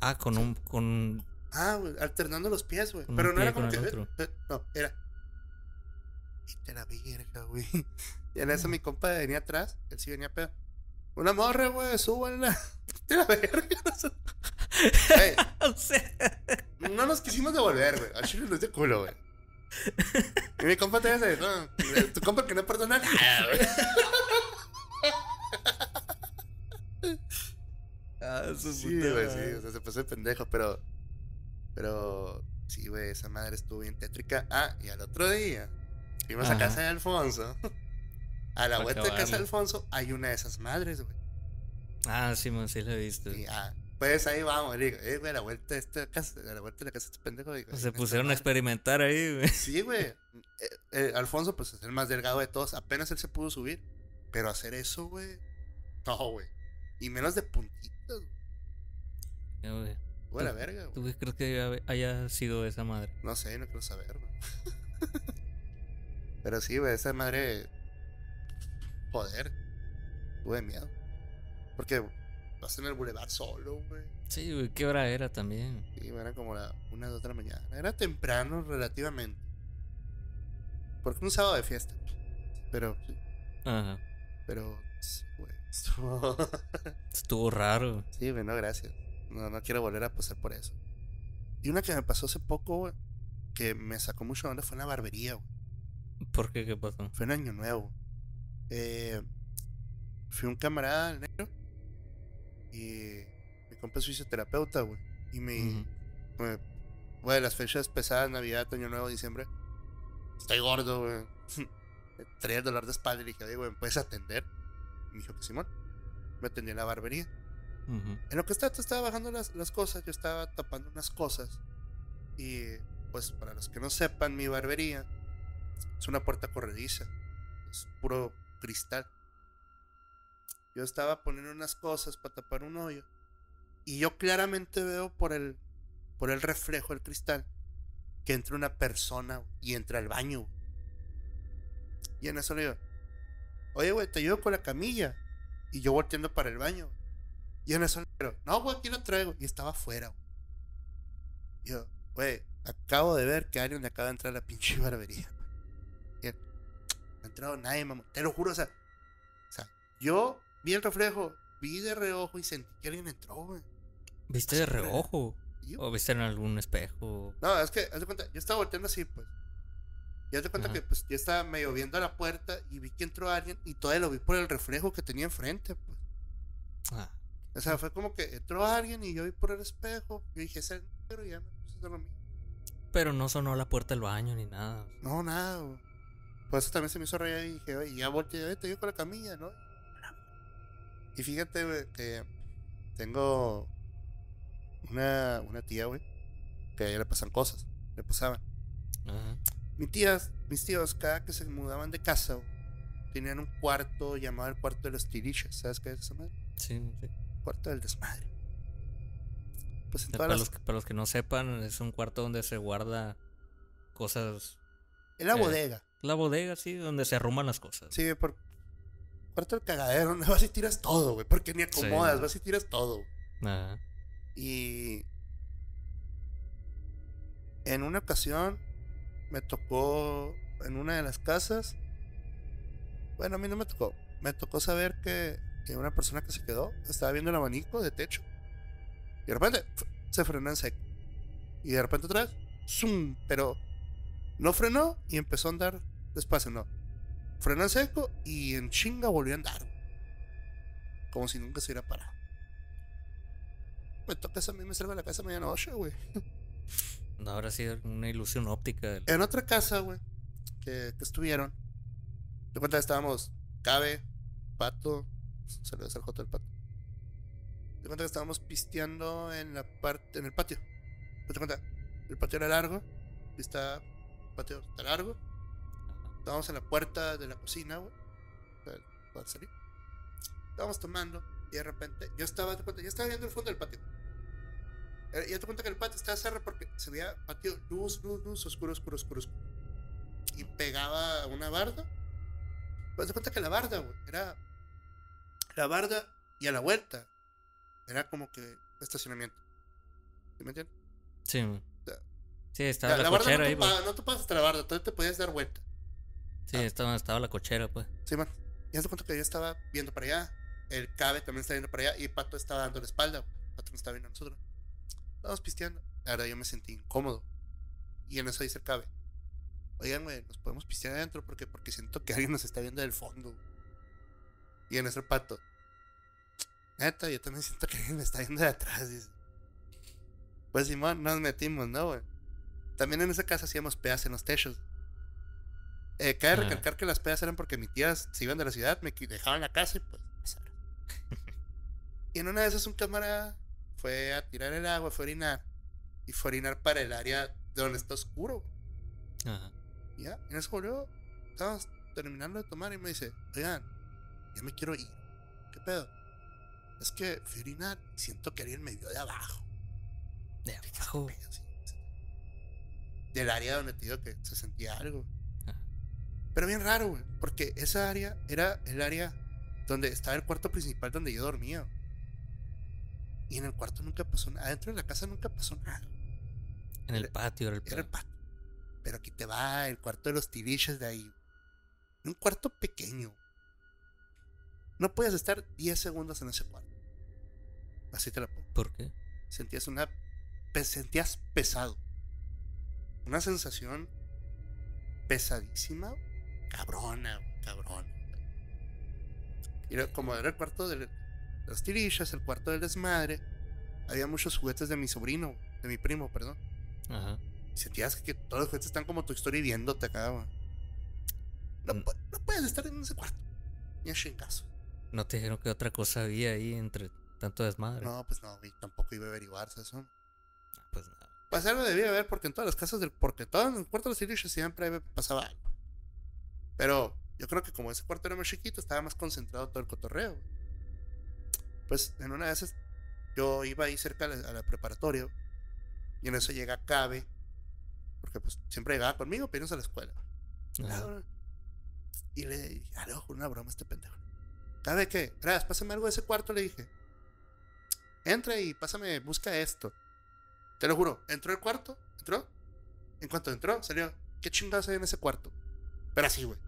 Ah, con un. Con... Ah, güey, alternando los pies, güey. Pero no era como que. eh, otro. no, era. Y te la verga, güey. Y <laughs> en eso mi compa venía atrás. Él sí venía pedo. Una morra, güey, súbanla. <laughs> Te la verga. <laughs> Ey, O sea, no nos quisimos devolver, güey. Al chile nos dio culo, güey. Y mi compa te dice, no, tu compa que no perdona nada, güey. Ah, su Sí, puta güey, sí, o sea, se pasó de pendejo, pero. Pero. Sí, güey, esa madre estuvo bien tétrica. Ah, y al otro día, fuimos a casa de Alfonso. <laughs> A la vuelta de casa de. Alfonso hay una de esas madres, güey. Ah, sí, man, sí lo he visto. Y ah, pues ahí vamos, le digo, eh, güey, a la vuelta de esta casa, a la vuelta de la casa de este pendejo. Digo, Se "Esta pusieron a madre". experimentar ahí, güey. Sí, güey. Eh, eh, Alfonso, pues es el más delgado de todos. Apenas él se pudo subir. Pero hacer eso, güey. No, güey. Y menos de puntitos, güey. Ya, güey. La ¿Tú- verga. ¿Tú crees que haya- sido esa madre? No sé, no quiero saber, güey. <laughs> Pero sí, güey, esa madre. Joder. Tuve miedo. Porque vas en el bulevar solo, güey. Sí, güey, ¿qué hora era también? Sí, era como la una, de la mañana. Era temprano relativamente. Porque un sábado de fiesta. Pero, Ajá. pero, güey. <laughs> estuvo- Estuvo raro. Sí, güey, no, gracias. No, no quiero volver a pasar por eso. Y una que me pasó hace poco, güey, que me sacó mucho onda fue en la barbería, güey. ¿Por qué? ¿Qué pasó? Fue en Año Nuevo. Eh, fui un camarada negro y mi compa es fisioterapeuta, güey. Y me, me- güey, las fechas pesadas, Navidad, Año Nuevo, Diciembre. Estoy gordo, güey. <laughs> Traía el dolor de espalda y dije, güey, ¿me puedes atender? Y me dijo que Simón. Me atendí en la barbería. En lo que estaba, estaba bajando las, cosas, yo estaba tapando unas cosas. Y pues para los que no sepan, mi barbería es una puerta corrediza. Es puro cristal. Yo estaba poniendo unas cosas para tapar un hoyo. Y yo claramente veo por el, por el reflejo del cristal que entra una persona y entra al baño. Y en eso le digo, oye, güey, te ayudo con la camilla. Y yo volteando para el baño. Y en eso digo, no, güey, aquí lo traigo. Y estaba afuera. güey. Yo, güey, acabo de ver que alguien le acaba de entrar a la pinche <laughs> barbería. güey". Y no ha entrado nadie, mamá. Te lo juro, o sea, o sea, yo vi el reflejo, vi de reojo y sentí que alguien entró, güey. ¿Viste de reojo? Yo- ¿O viste en algún espejo? No, es que, haz de cuenta, yo estaba volteando así, pues. Y haz de cuenta Ajá. que, pues, yo estaba medio viendo a la puerta y vi que entró alguien y todavía lo vi por el reflejo que tenía enfrente, pues. Ah, O sea, fue como que entró alguien y yo vi por el espejo. Yo dije, es el negro y ya me puse a hacer lo mismo. pero no sonó la puerta del baño ni nada. No, nada, güey. Por eso también se me hizo rayar y dije, oye, ya volteé, digo con la camilla, ¿no? Y fíjate, güey, que tengo una, una tía, güey, que a ella le pasan cosas, le pasaban. Ajá. Mis tías, mis tíos, cada que se mudaban de casa, güey, tenían un cuarto llamado el cuarto de los tiliches, ¿sabes qué es eso, madre? Sí, sí. Cuarto del desmadre. Pues en Para todas los, que, para los que no sepan, es un cuarto donde se guarda cosas. En la eh, bodega. La bodega, sí, donde se arruman las cosas. Sí, por cuarto del cagadero, <laughs> donde vas y tiras todo, güey, porque ni acomodas, Sí. vas y tiras todo. Ajá. Y en una ocasión me tocó en una de las casas. Bueno, a mí no me tocó. Me tocó saber que, una persona que se quedó estaba viendo el abanico de techo. Y de repente se frenó en seco. Y de repente otra vez, ¡zum! Pero no frenó y empezó a andar despacio, no. Frenó en seco y en chinga volvió a andar. como si nunca se hubiera parado. Me toca a mí me de la casa a medianoche, güey. No habrá sido una ilusión óptica. del- En otra casa, güey, que, que estuvieron. De cuenta estábamos Cabe, Pato, saludos al Joto del Pato. De cuenta que estábamos pisteando en la parte, en el patio. De cuenta, el patio era largo, está, patio está largo. Estábamos en la puerta de la cocina, güey, salir. Estábamos tomando y de repente, yo estaba, de cuenta, yo estaba viendo el fondo del patio. Eh, Ya te cuenta que el patio estaba cerrado porque se veía patio luz, luz, luz, oscuro, oscuro, oscuro, oscuro. Y pegaba una barda. Pues te cuenta que la barda, era la barda y a la vuelta era como que estacionamiento. ¿Sí me entiendes? Sí. O sea, Sí, estaba la, la barda cochera no, ahí, te pues. no te pasas hasta la barda, todavía te podías dar vuelta. Sí, estaba, estaba la cochera, pues. Sí, man. Y te cuenta que yo estaba viendo para allá. El Cabe también estaba viendo para allá. Y Pato estaba dando la espalda. Pato no estaba viendo a nosotros. Estábamos pisteando. La verdad, yo me sentí incómodo. Y en eso dice el Cabe: Oigan, güey, nos podemos pistear adentro porque, porque siento que alguien nos está viendo del fondo. Güey". Y en el Pato: Neta, yo también siento que alguien me está viendo de atrás. Dice. Pues Simón, nos metimos, ¿no, güey? También en esa casa hacíamos pedas en los techos. Eh, cabe Ah. recalcar que las pedas eran porque mis tías se iban de la ciudad, me dejaban la casa y pues pasaron. <laughs> y en una de esas un camarada fue a tirar el agua, fue a orinar. Y fue a orinar para el área de donde está oscuro. Ajá. Ya, en eso volvió. Estábamos terminando de tomar y me dice, oigan, ya me quiero ir. ¿Qué pedo? Es que fui a orinar y siento que alguien me vio de abajo. De abajo. Del área donde te digo que se sentía algo. Pero bien raro, güey. Porque esa área era el área donde estaba el cuarto principal donde yo dormía. Y en el cuarto nunca pasó nada. Adentro de la casa nunca pasó nada. En el patio era el Era el patio. Pero aquí te va el cuarto de los tiliches de ahí. Un cuarto pequeño. No puedes estar 10 segundos en ese cuarto. Así te la pongo. ¿Por qué? Sentías una. sentías pesado. Una sensación pesadísima. Cabrona, cabrona. Y como era el cuarto de los tiliches, el cuarto del desmadre, había muchos juguetes de mi sobrino, de mi primo, perdón. Ajá. Y sentías que todos los juguetes están como tu historia y viéndote acá. No, pu- no puedes estar en ese cuarto. Ni a chingazo. No te dijeron que otra cosa había ahí entre tanto desmadre. No, pues no, güey, tampoco iba a averiguarse eso. Pues nada. Pues algo debía haber, porque en todas las casas del. Porque todo en el cuarto de los tiliches siempre pasaba algo. Pero yo creo que como ese cuarto era más chiquito, estaba más concentrado todo el cotorreo. Pues en una de esas, yo iba ahí cerca a la, a la preparatoria. Y en eso llega Cabe. Porque pues siempre llegaba conmigo, pero a la escuela. Y le dije, ah, jugar una broma a este pendejo. ¿Cabe qué? Tras, pásame algo de ese cuarto, le dije. Entra y pásame, busca esto. Te lo juro, entró al cuarto, entró. En cuanto entró, salió. ¿Qué chingados hay en ese cuarto? Pero así, güey.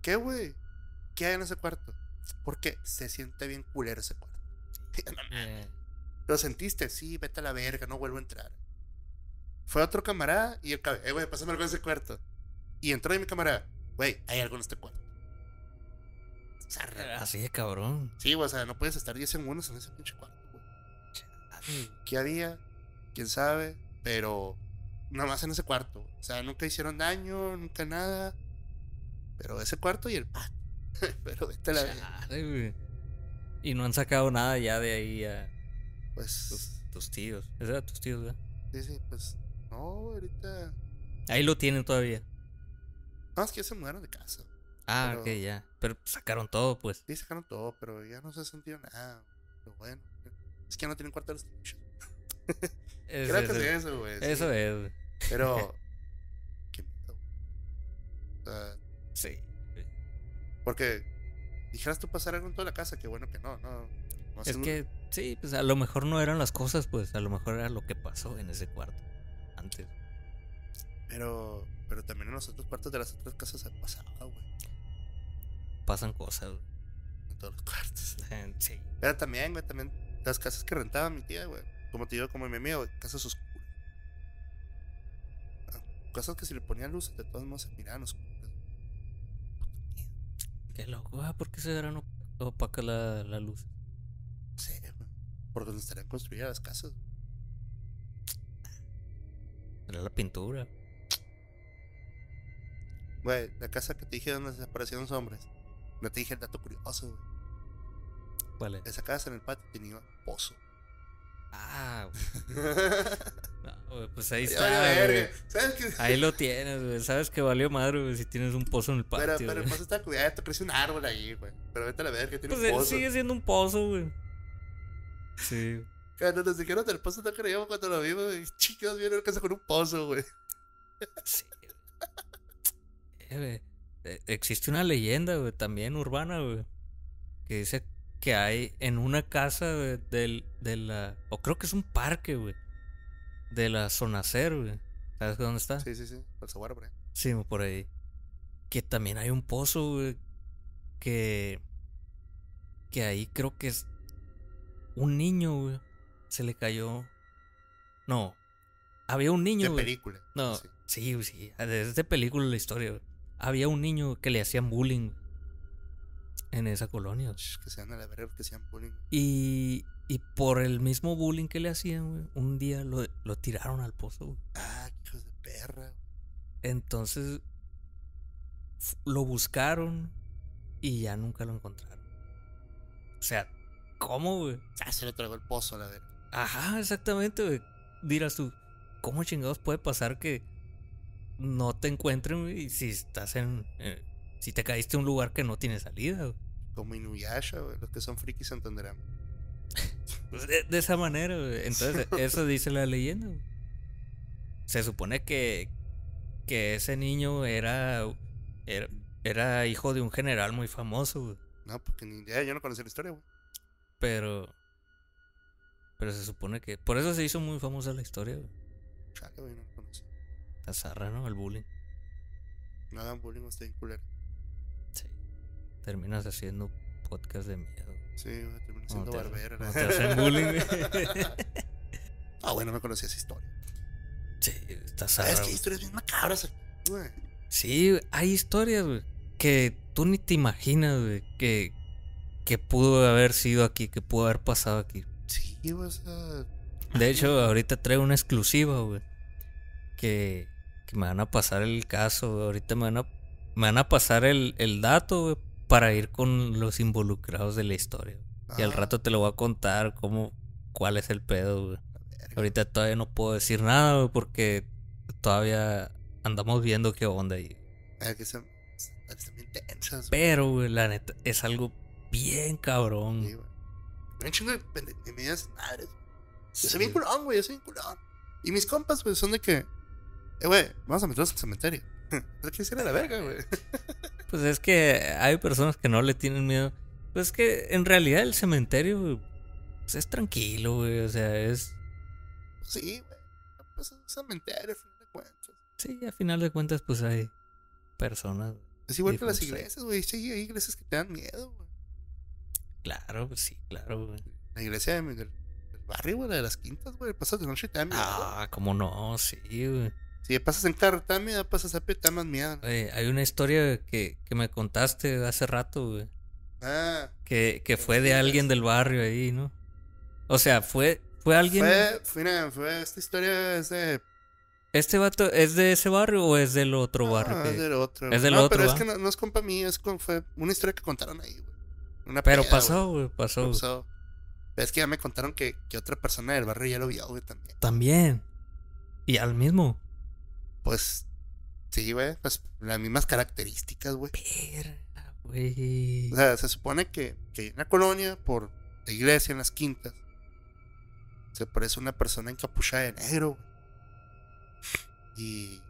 ¿Qué, güey? ¿Qué hay en ese cuarto? Porque se siente bien culero ese cuarto. <laughs> Y. Eh, ¿Lo sentiste? Sí, vete a la verga, no vuelvo a entrar. Fue otro camarada y el cabe, eh, güey, pásame algo en ese cuarto. Y entró ahí mi camarada, güey, hay algo en este cuarto. Así de cabrón. Sí, güey, o sea, no puedes estar 10 segundos en ese pinche cuarto, güey. ¿Qué había? ¿Quién sabe? Pero nada más en ese cuarto. O sea, nunca hicieron daño, nunca nada. Pero ese cuarto y el patio. <laughs> Pero vete la. Chale. Y no han sacado nada ya de ahí a Pues, tus, tus tíos. Esos eran tus tíos, ¿verdad? sí, sí, pues, no, ahorita. Ahí lo tienen todavía. No, es que ya se mudaron de casa. Ah, Pero- ok, ya. Pero sacaron todo, pues. Sí, sacaron todo, pero ya no se ha sentido nada. Pero bueno, es que ya no tienen cuarto de los <laughs> tiliches. Es- Creo que es es- eso, güey. sí. Eso es, güey. Pero. <laughs> qué miedo. O sea, Sí. porque dijeras tú pasar algo en toda la casa, que bueno que no, no. no Es que, sí, pues a lo mejor no eran las cosas, pues a lo mejor era lo que pasó en ese cuarto antes. Pero, pero también en los otros cuartos de las otras casas ha pasado, güey. Pasan cosas, güey. En todos los cuartos. <laughs> Sí. Pero también, güey, también las casas que rentaba mi tía, güey. Como te digo, como mi amigo, güey, casas oscuras. Ah, Casas que si le ponían luz, de todos modos se miraban oscuras. Qué loco, ah, ¿por qué se eran opaca la, la luz? Sí, güey. Por donde estarían construidas las casas. Era la pintura. Güey, la casa que te dije donde desaparecieron los hombres. No te dije el dato curioso, güey. Vale. Esa casa en el patio tenía pozo. Ah, güey. <laughs> No, güey, pues ahí está, verga. ¿Sabes qué? Ahí lo tienes, güey. Sabes que valió madre, güey, si tienes un pozo en el patio. Pero, pero el pozo está cubierto, crece un árbol ahí, güey. Pero vete a la verga, tiene Pues un él pozo. sigue siendo un pozo, güey. Sí. Cuando nos dijeron del pozo, no creíamos cuando lo vimos, güey. Chicos, vieron casa con un pozo, güey. Sí. Eh, güey. Eh, Existe una leyenda, güey, también urbana, güey. Que dice que hay en una casa güey, del, de la. O creo que es un parque, güey. De la zona cero, güey. ¿Sabes dónde está? Sí, sí, sí. Por ahí. Sí, por ahí. Que también hay un pozo, güey. Que. Que ahí creo que es. Un niño, güey. Se le cayó. No. Había un niño. De güey. película. No, Sí. sí, sí. Es de película la historia, güey. Había un niño que le hacían bullying en esa colonia. Que sean a la verga, que sean bullying. Y, y por el mismo bullying que le hacían, güey, un día lo, lo tiraron al pozo, güey. Ah, hijos de perra. Entonces lo buscaron y ya nunca lo encontraron. O sea, ¿cómo, güey? Ah, se le tragó el pozo a la verga. Ajá, exactamente, güey. Dirás tú, ¿cómo chingados puede pasar que no te encuentren, güey? Si estás en. eh, si te caíste en un lugar que no tiene salida, güey. Como Inuyasha, güey. Los que son frikis entenderán. <laughs> Pues de, de esa manera, güey. Entonces, <laughs> eso dice la leyenda, güey. Se supone que. que ese niño era. era, era hijo de un general muy famoso, güey. No, porque ni idea, yo no conocía la historia, güey. Pero. Pero se supone que. Por eso se hizo muy famosa la historia, güey. Chale, güey, no lo conocí. La zarra, ¿no? El bullying. No hagan bullying, estoy culero. Sí. Terminas haciendo podcast de miedo. Sí, No siendo te- barbero. no te hacen bullying. <laughs> Ah, bueno, no conocía esa historia. Sí, está zarra. es que hay historias bien macabras, güey. Sí, hay historias, güey, que tú ni te imaginas, güey, que, que pudo haber sido aquí, que pudo haber pasado aquí. Sí, o sea. De hecho, ahorita traigo una exclusiva, güey, que, que me van a pasar el caso, güey. Ahorita me van a, me van a pasar el, el dato, güey, para ir con los involucrados de la historia. Y al Ah. rato te lo voy a contar cómo, cuál es el pedo, güey. Ahorita todavía no puedo decir nada, güey, porque todavía andamos viendo qué onda ahí. Ah, que son. Pero, güey, la neta, es algo bien cabrón. Sí, güey. Un chingo de pende- de medidas madres. Yo soy bien culón, güey, yo soy bien culón. Y mis compas, güey, son de que. Eh, güey, vamos a meternos al cementerio. ¿Pero qué ir a la verga, güey? <laughs> Pues es que hay personas que no le tienen miedo. Pues es que en realidad el cementerio, güey, pues es tranquilo, güey. O sea, es. Sí, güey. Pues es un cementerio, al final de cuentas. Sí, a final de cuentas, pues hay personas. Es igual que las ahí. iglesias, güey. Sí, hay iglesias que te dan miedo, güey. Claro, pues sí, claro, güey. La iglesia de mi- del, del barrio, güey, la de las quintas, güey. Pasas de noche y te da miedo. Ah, cómo no, sí, güey. Si pasas en carro, da miedo. Pasas a pie, da más miedo. Oye, hay una historia que, que me contaste hace rato, güey. Ah, Que, que fue de alguien del barrio ahí, ¿no? O sea, fue, fue alguien. fue, fue, esta historia es de ¿Este vato es de ese barrio o es del otro barrio? Que- es del otro. Es del no, otro, pero es ¿va? que no, no es compa mío, es fue una historia que contaron ahí, güey. Una Pero pasó, güey, pasó. güey. Pasó. Pero es que ya me contaron que, que otra persona del barrio ya lo vio, güey, también. También. Y al mismo. Pues, sí, güey, pues las mismas características, güey. Verga, güey. O sea, se supone que, que en una colonia, por la iglesia, en las quintas, se aparece una persona encapuchada de negro, güey. Y.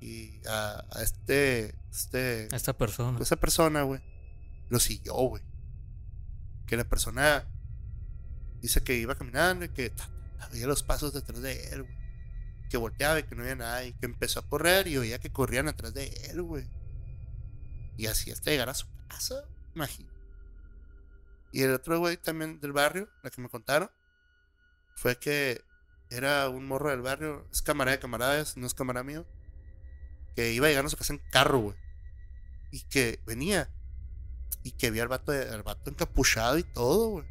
Y a, a este. Este. A esta persona. Esa persona, güey, lo siguió, güey. Que la persona dice que iba caminando y que veía los pasos detrás de él, güey. Que volteaba y que no había nada y que empezó a correr y oía que corrían atrás de él, güey. Y así hasta llegar a su casa, imagino. Y el otro güey también del barrio, la que me contaron, fue que era un morro del barrio, es camarada de camaradas, no es camarada mío, que iba llegando a su casa en carro, güey. Y que venía y que vio al vato, al vato encapuchado y todo, güey.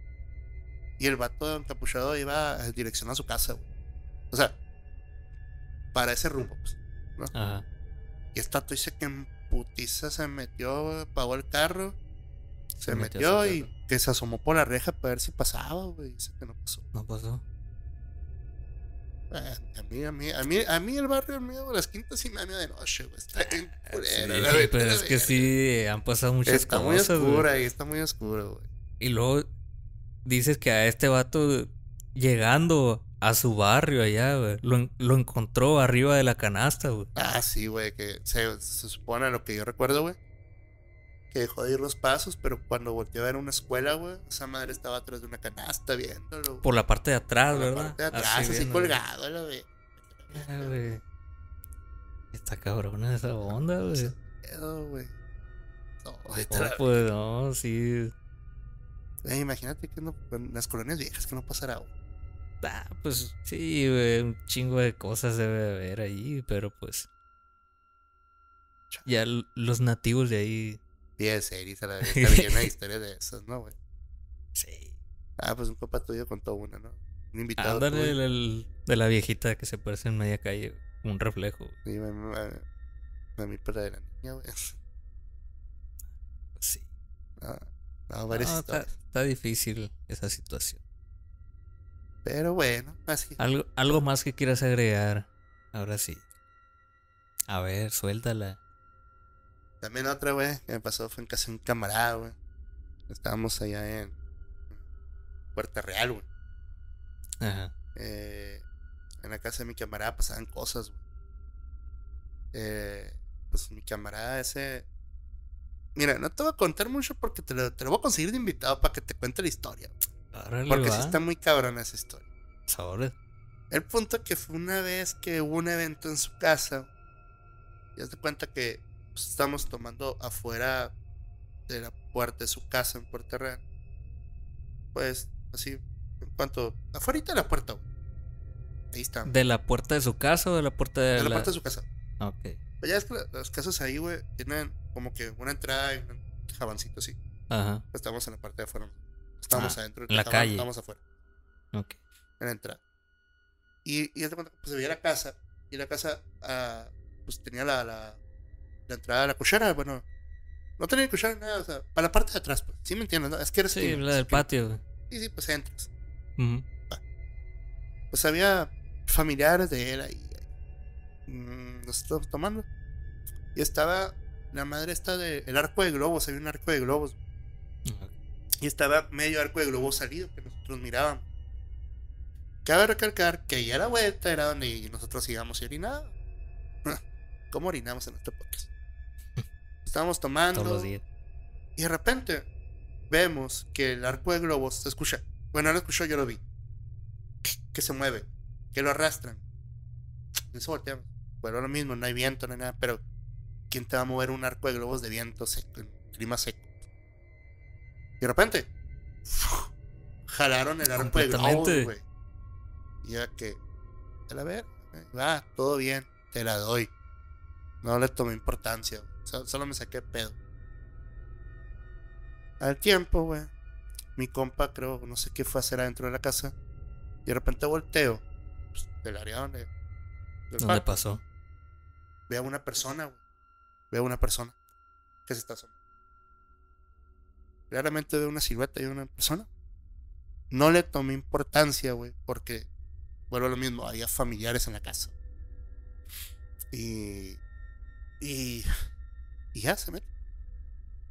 Y el vato encapuchado iba en dirección a su casa, güey. O sea, para ese rumbo, pues. ¿no? Ajá. Y esta dice que en putiza se metió, pagó el carro. Se, Se metió y que se asomó por la reja para ver si pasaba, güey. Dice que no pasó. No pasó. A mí, a mí, a mí, a mí el barrio mío las quintas sí me da miedo de noche, güey. Está bien <laughs> Sí, la pero verdad, es que sí, han pasado muchas Está cosas. muy oscura güey. y está muy oscuro, güey. Y luego dices que a este vato llegando a su barrio allá, güey, lo, lo encontró arriba de la canasta, güey. Ah, sí, güey, que se, se supone a lo que yo recuerdo, güey. Que dejó de ir los pasos, pero cuando volteó a ver una escuela, güey, esa madre estaba atrás de una canasta viéndolo. güey. Por la parte de atrás, Por la ¿verdad? parte de atrás, así, colgado, la ve. Ah, güey. Está cabrona esa onda, güey. Pedo, güey. No, No, pues no, sí. Eh, imagínate que no, en las colonias viejas que no pasará, güey. Ah, pues sí, güey, un chingo de cosas debe de haber ahí, pero pues. Ya los nativos de ahí. Bien series a la vez. <laughs> Llena de historias de esas, ¿no, güey? Sí. Ah, pues un compa tuyo contó una, ¿no? Un invitado. Ándale, el- el- de la viejita que se parece en media calle, un reflejo. güey. Sí, me, me para de la niña, güey. Sí. Ah, no, varias No, está, historias. está difícil esa situación. Pero bueno, así. Algo, algo más que quieras agregar. Ahora sí. A ver, suéltala. También otra, güey, que me pasó fue en casa de un camarada, güey. Estábamos allá en Puerta Real, güey. Ajá. Eh, en la casa de mi camarada pasaban cosas, güey. Eh, pues mi camarada ese... Mira, no te voy a contar mucho porque te lo, te lo voy a conseguir de invitado para que te cuente la historia. güey. Porque sí va. está muy cabrona esa historia. Sobres. El punto que fue una vez que hubo un evento en su casa. Y haz de cuenta que pues, estamos tomando afuera de la puerta de su casa en Puerto Real. Pues, así, en cuanto. Afuera de la puerta, güey. Ahí está. ¿De la puerta de su casa o de la puerta de, De la puerta de su casa. Ok. Pues ya es que la- las casas ahí, güey, tienen como que una entrada y un jabancito así. Ajá. Estamos en la parte de afuera. Estamos Ah, adentro. en la calle. Estamos afuera. Ok. en la entrada. Y, y pues, se veía la casa. Y la casa, ah, pues tenía la, la, la entrada a la cochera. Bueno, no tenía ni nada. O sea, para la parte de atrás, pues. ¿Sí me entiendes? no? Es que eres Sí, la del patio. güey. Sí, sí, pues entras. Pues había familiares de él ahí. Mm, nos estábamos tomando. Y estaba la madre esta de el arco de globos. Había un arco de globos. Y estaba medio arco de globos salido que nosotros mirábamos. Cabe recalcar que ahí a la vuelta era donde nosotros íbamos y orinábamos. <laughs> ¿Cómo orinamos en este podcast? <laughs> Estábamos tomando. Todos los días. Y de repente vemos que el arco de globos se escucha. Bueno, no lo escuchó, yo lo vi. <sniffs> Que se mueve. Que lo arrastran. Y eso volteamos. Bueno, lo mismo, no hay viento, no hay nada. Pero, ¿quién te va a mover un arco de globos de viento seco, en clima seco? Y de repente, jalaron el arco de güey. Y ya que, a ver, va, todo bien, te la doy. No le tomé importancia, güey. Solo me saqué pedo. Al tiempo, güey, mi compa, creo, no sé qué fue a hacer adentro de la casa. Y de repente volteo, pues, del área donde. del ¿Dónde pasó? Veo a una persona, güey. Veo a una persona que se está asomando. Claramente veo una silueta de una persona. No le tomé importancia, güey, porque, vuelvo a lo mismo, había familiares en la casa. Y. Y. Y ya se mete.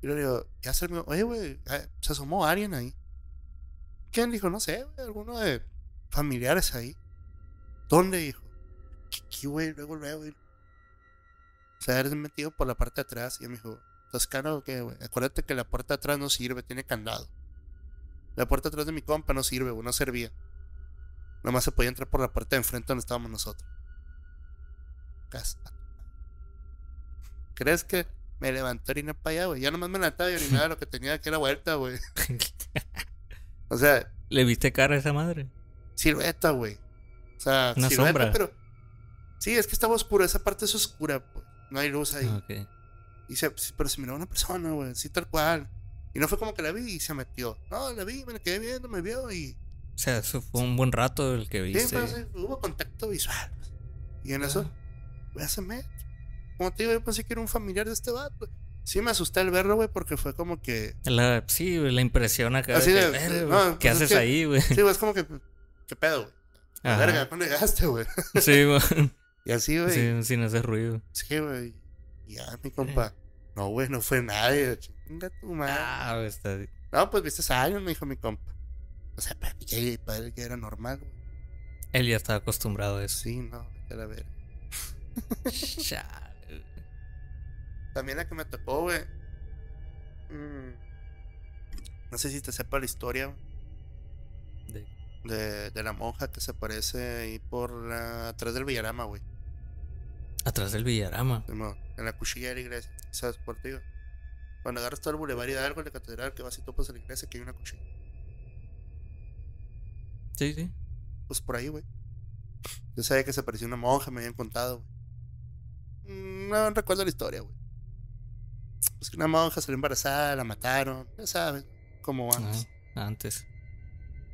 Y le digo, ya se me. Oye, güey, ah, se asomó alguien ahí. ¿Quién dijo? No sé, güey, alguno de familiares ahí. ¿Dónde, dijo? Aquí, güey, luego, luego, güey. Se había metido por la parte de atrás y me dijo, ¿estás caro o qué, güey? Acuérdate que la puerta atrás no sirve, tiene candado. La puerta atrás de mi compa no sirve, güey, no servía. Nomás se podía entrar por la puerta de enfrente donde estábamos nosotros. Casa. ¿Crees que me levanté a orinar para allá, güey? Ya nomás me levantaba y orinaba lo que tenía que era vuelta, güey. <laughs> o sea, ¿Le viste cara a esa madre? silueta, güey. O sea, Una silueta, sombra. pero. Sí, es que estaba oscuro, esa parte es oscura, pues. No hay luz ahí. Ah, Ok. Y se, pero se miraba una persona, güey, sí, tal cual. Y no fue como que la vi y se metió. No, la vi, me la quedé viendo, me vio y. O sea, eso fue un buen rato el que Sí, viste. pero sí, hubo contacto visual. pues. Y en eso, güey, se mete. Como te digo, yo pensé que era un familiar de este vato. Sí me asusté al verlo, güey, porque fue como que. La, sí, güey, la impresión acá. Así de, que, "Verga, no, güey, ¿Qué pues es haces que- ahí, güey? Sí, güey, es como que. ¿Qué pedo, güey? Verga, ¿cuándo llegaste, güey? Sí, güey. <laughs> Y así, güey. Sí, sin hacer ruido. Sí, güey. Ya, mi compa. <laughs> No, güey, no fue nadie. Chinga tu madre. Ah, güey, está. No, pues viste años, me dijo mi compa. O sea, para que para él ya era normal, güey. Él ya estaba acostumbrado a eso. Sí, no, a. Chale. También la que me tocó, güey. mm, No sé si te sepa la historia De- de, de la monja que se aparece ahí por la, atrás del Villarama, güey. Atrás del Villarama. En la cuchilla de la iglesia. ¿Sabes por ti? Cuando agarras todo el bulevar y de algo, la catedral, que vas y topas a la iglesia, que hay una cuchilla. Sí, sí. Pues por ahí, güey. Yo sabía que se apareció una monja, me habían contado, güey. No recuerdo la historia, güey. Pues que una monja salió embarazada, la mataron, ya sabes, como antes. Ah, antes.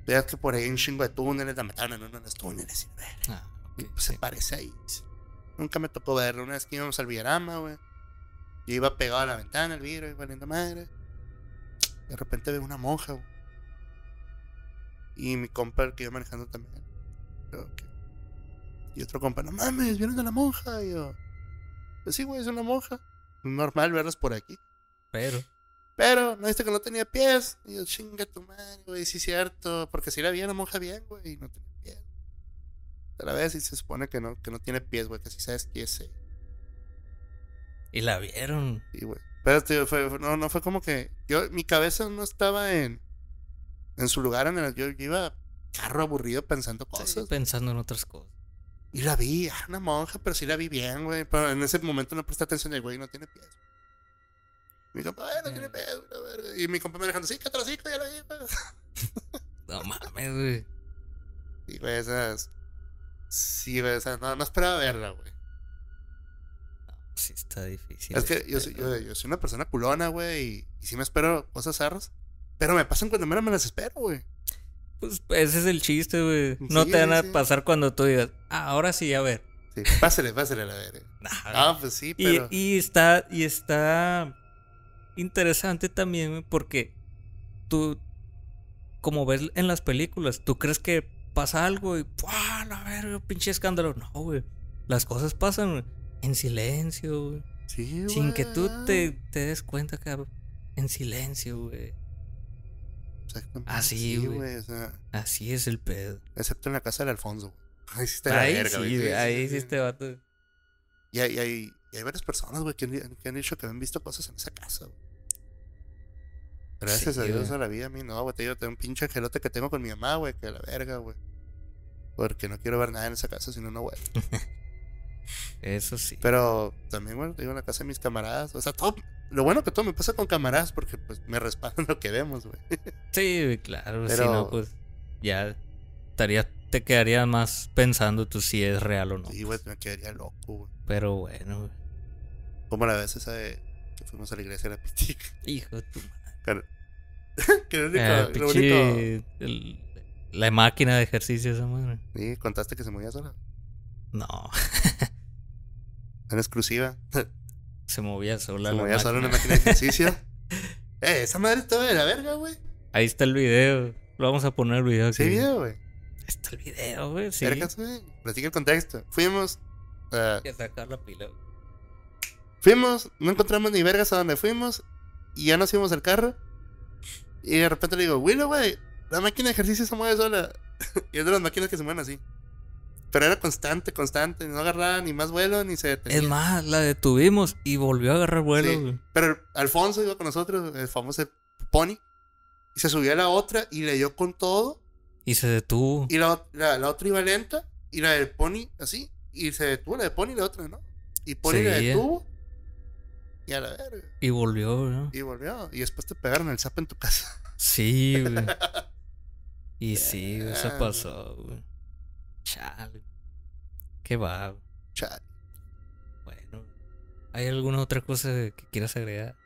Veas que por ahí hay un chingo de túneles, la mataron en uno de los túneles. Y, Ah, ok, y, pues se parece ahí. Nunca me tocó verlo. Una vez que íbamos al Villarama, güey. Yo iba pegado a la ventana, el vidrio, y valiendo madre. De repente veo una monja, güey. Y mi compa, el que iba manejando también. Y otro compa, no mames, vienen de la monja. Y yo, pues sí, güey, es una monja. Normal verlas por aquí. Pero. Pero, no viste que no tenía pies. Y yo, chinga tu madre, güey, sí es cierto. Porque si la vi la monja bien, güey, y no tenía A la vez y se supone que no, que no tiene pies, güey, que si sabes que es. eh, Y la vieron. Sí, güey. Pero tío, fue, fue- no, no fue como que. Yo, mi cabeza no estaba en. En su lugar, en el, yo, yo iba carro aburrido pensando cosas. Pensando en otras cosas. Y la vi, ah, una monja, pero sí la vi bien, güey. Pero en ese momento no presté atención el güey, no tiene pies. Mi compa, "Ay, no tiene pies, güey, la verga". Y mi compa me dejando, sí, que ya la vi, güey. <laughs> No mames, güey. Sí, güey, esas. Sí, güey, o sea, no, no esperaba verla, güey. Sí, está difícil. Es que yo soy, yo, yo soy una persona culona, güey, y, y sí me espero cosas zarras. Pero me pasan cuando menos me las espero, güey. Pues ese es el chiste, güey. No Sí, te van a sí. pasar cuando tú digas, ah, ahora sí, a ver. Sí, pásale, pásale a la verga. <laughs> Ah, pues sí, Y, pero. y está, y está interesante también, güey, porque tú, como ves en las películas, tú crees que pasa algo y ¡pua! Verga, pinche escándalo. No, güey. Las cosas pasan en silencio, güey. Sí, Sin que tú te, te des cuenta, cabrón. En silencio, güey. Exactamente. Así, Sí, güey. güey, o sea, Así es el pedo. excepto en la casa del Alfonso, güey. Ahí sí está la Ahí verga, sí, güey. ahí sí este vato. Y hay, y hay, y hay varias personas, güey, que, han- que han dicho que han visto cosas en esa casa, güey. Gracias Sí, a Dios güey. a la vida a mí, no, güey. Te digo, tengo un pinche angelote que tengo con mi mamá, güey, que la verga, güey. Porque no quiero ver nada en esa casa, si no, no, güey. <laughs> Eso sí. Pero también, te digo, en la casa de mis camaradas. O sea, todo. Lo bueno que todo me pasa con camaradas porque, pues, me respaldan <laughs> lo que vemos, güey. Sí, claro. Si Pero- no, pues ya estaría, te quedarías más pensando tú si es real o no. Sí, güey, me quedaría loco, güey. Pero bueno, güey. Como la vez esa de que fuimos a la iglesia de la Pitica. Hijo de tu Claro. <laughs> que lo único, Eh, lo único. el- la máquina de ejercicio esa madre. Sí, contaste que se movía sola. No, <laughs> En exclusiva. <laughs> se movía sola. se la movía sola en una máquina. máquina de ejercicio. <laughs> eh, esa madre estaba de la verga, güey. Ahí está el video. Lo vamos a poner el video aquí. Sí, video, güey. Está el video, güey. Sí. Vergas, güey. Platica el contexto. Fuimos. Hay que sacar la pila. güey. fuimos, no encontramos ni vergas a donde fuimos. Y ya nos íbamos al carro. Y de repente le digo, Willow, güey, la máquina de ejercicio se mueve sola. <laughs> y es de las máquinas que se mueven así. Pero era constante, constante. No agarraba ni más vuelo ni se detenía. Es más, la detuvimos y volvió a agarrar vuelo. Sí. Pero Alfonso iba con nosotros, el famoso Pony. Y se subió a la otra y le dio con todo. Y se detuvo. Y la, la, la otra iba lenta. Y la del Pony así. Y se detuvo la de Pony y la otra no. Y Pony la Seguía. detuvo. Y a la verga. Y volvió, güey. Y volvió. Y después te pegaron el zap en tu casa. Sí, güey. <laughs> Y sí, eso pasó, güey. Chale. Qué va. Chale. Bueno. ¿Hay alguna otra cosa que quieras agregar?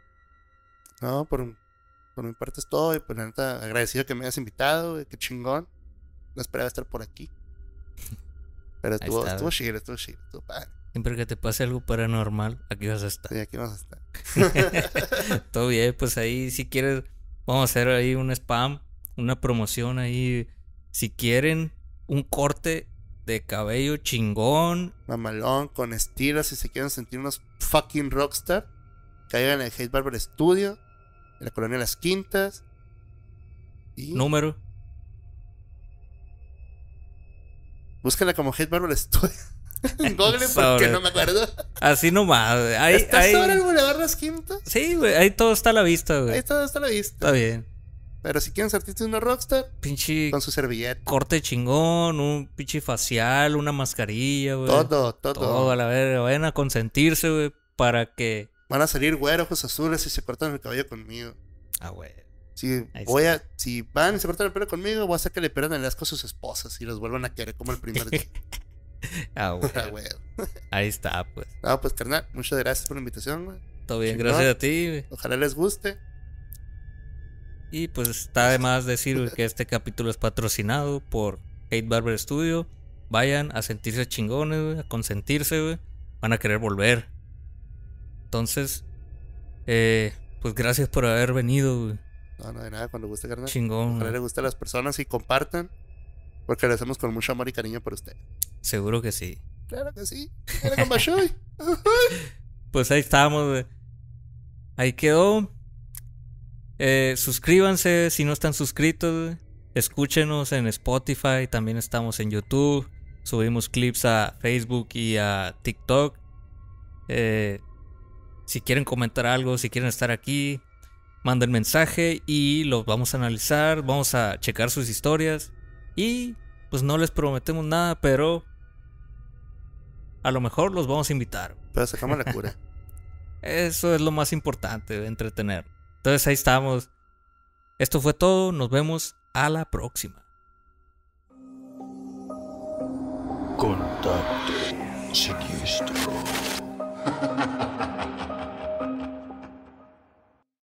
No, por, Por mi parte es todo. Y pues la neta, agradecido que me hayas invitado, güey. Qué chingón. No esperaba estar por aquí. <laughs> Pero estuvo, está, estuvo chido, estuvo chido, estuvo padre. Siempre que te pase algo paranormal, aquí vas a estar. Sí, aquí vamos a estar. <laughs> Todo bien, pues ahí si quieres, vamos a hacer ahí un spam, una promoción ahí. Si quieren un corte de cabello chingón, Mamalón, con estilo, si se quieren sentir unos fucking rockstar, caigan en el Hate Barber Studio, en la colonia Las Quintas. Y número. búsquenla como Hate Barber Studio. <laughs> en Google porque no me acuerdo. Así nomás, güey. Ahí, ¿Está ahí- sobre el Boulevard Las Quintas? Sí, güey, ahí todo está a la vista, Ahí güey. está, está a la vista. Está bien. Pero si quieren sentirse una rockstar, Pinche con su servilleta. corte chingón, un pinche facial, una mascarilla, güey. Todo, todo. Todo a la verga. Vayan a consentirse, güey, para que. Van a salir güeros, ojos azules si se cortan el cabello conmigo. Ah, güey. Si Ahí voy a, si van y se cortan el pelo conmigo, voy a hacer que le pierdan el asco a sus esposas y los vuelvan a querer como el primer día. <laughs> Ah, <laughs> güey. Ah, güey. Ahí está, pues. No, pues carnal, muchas gracias por la invitación, güey. Todo bien, Chingón. gracias a ti, güey. Ojalá les guste. Y pues está de más decir que este capítulo es patrocinado por Hate Barber Studio. Vayan a sentirse chingones, a consentirse. Van a querer volver. Entonces, eh, pues gracias por haber venido, güey. No, no, de nada, cuando guste, carnal. Chingón, Ojalá les guste a las personas y compartan. Porque lo hacemos con mucho amor y cariño por ustedes. Seguro que sí. Claro que sí. Claro con Bashoy. <laughs> Pues ahí estamos, güey. Ahí quedó. Eh, suscríbanse si no están suscritos. Escúchenos en Spotify. También estamos en YouTube. Subimos clips a Facebook y a TikTok. Eh, si quieren comentar algo, si quieren estar aquí, manden mensaje y los vamos a analizar. Vamos a checar sus historias. Y pues no les prometemos nada, pero a lo mejor los vamos a invitar. Pero sacamos la cura. <laughs> Eso es lo más importante, entretener. Entonces ahí estamos. Esto fue todo. Nos vemos a la próxima. Contacte siniestro. <laughs>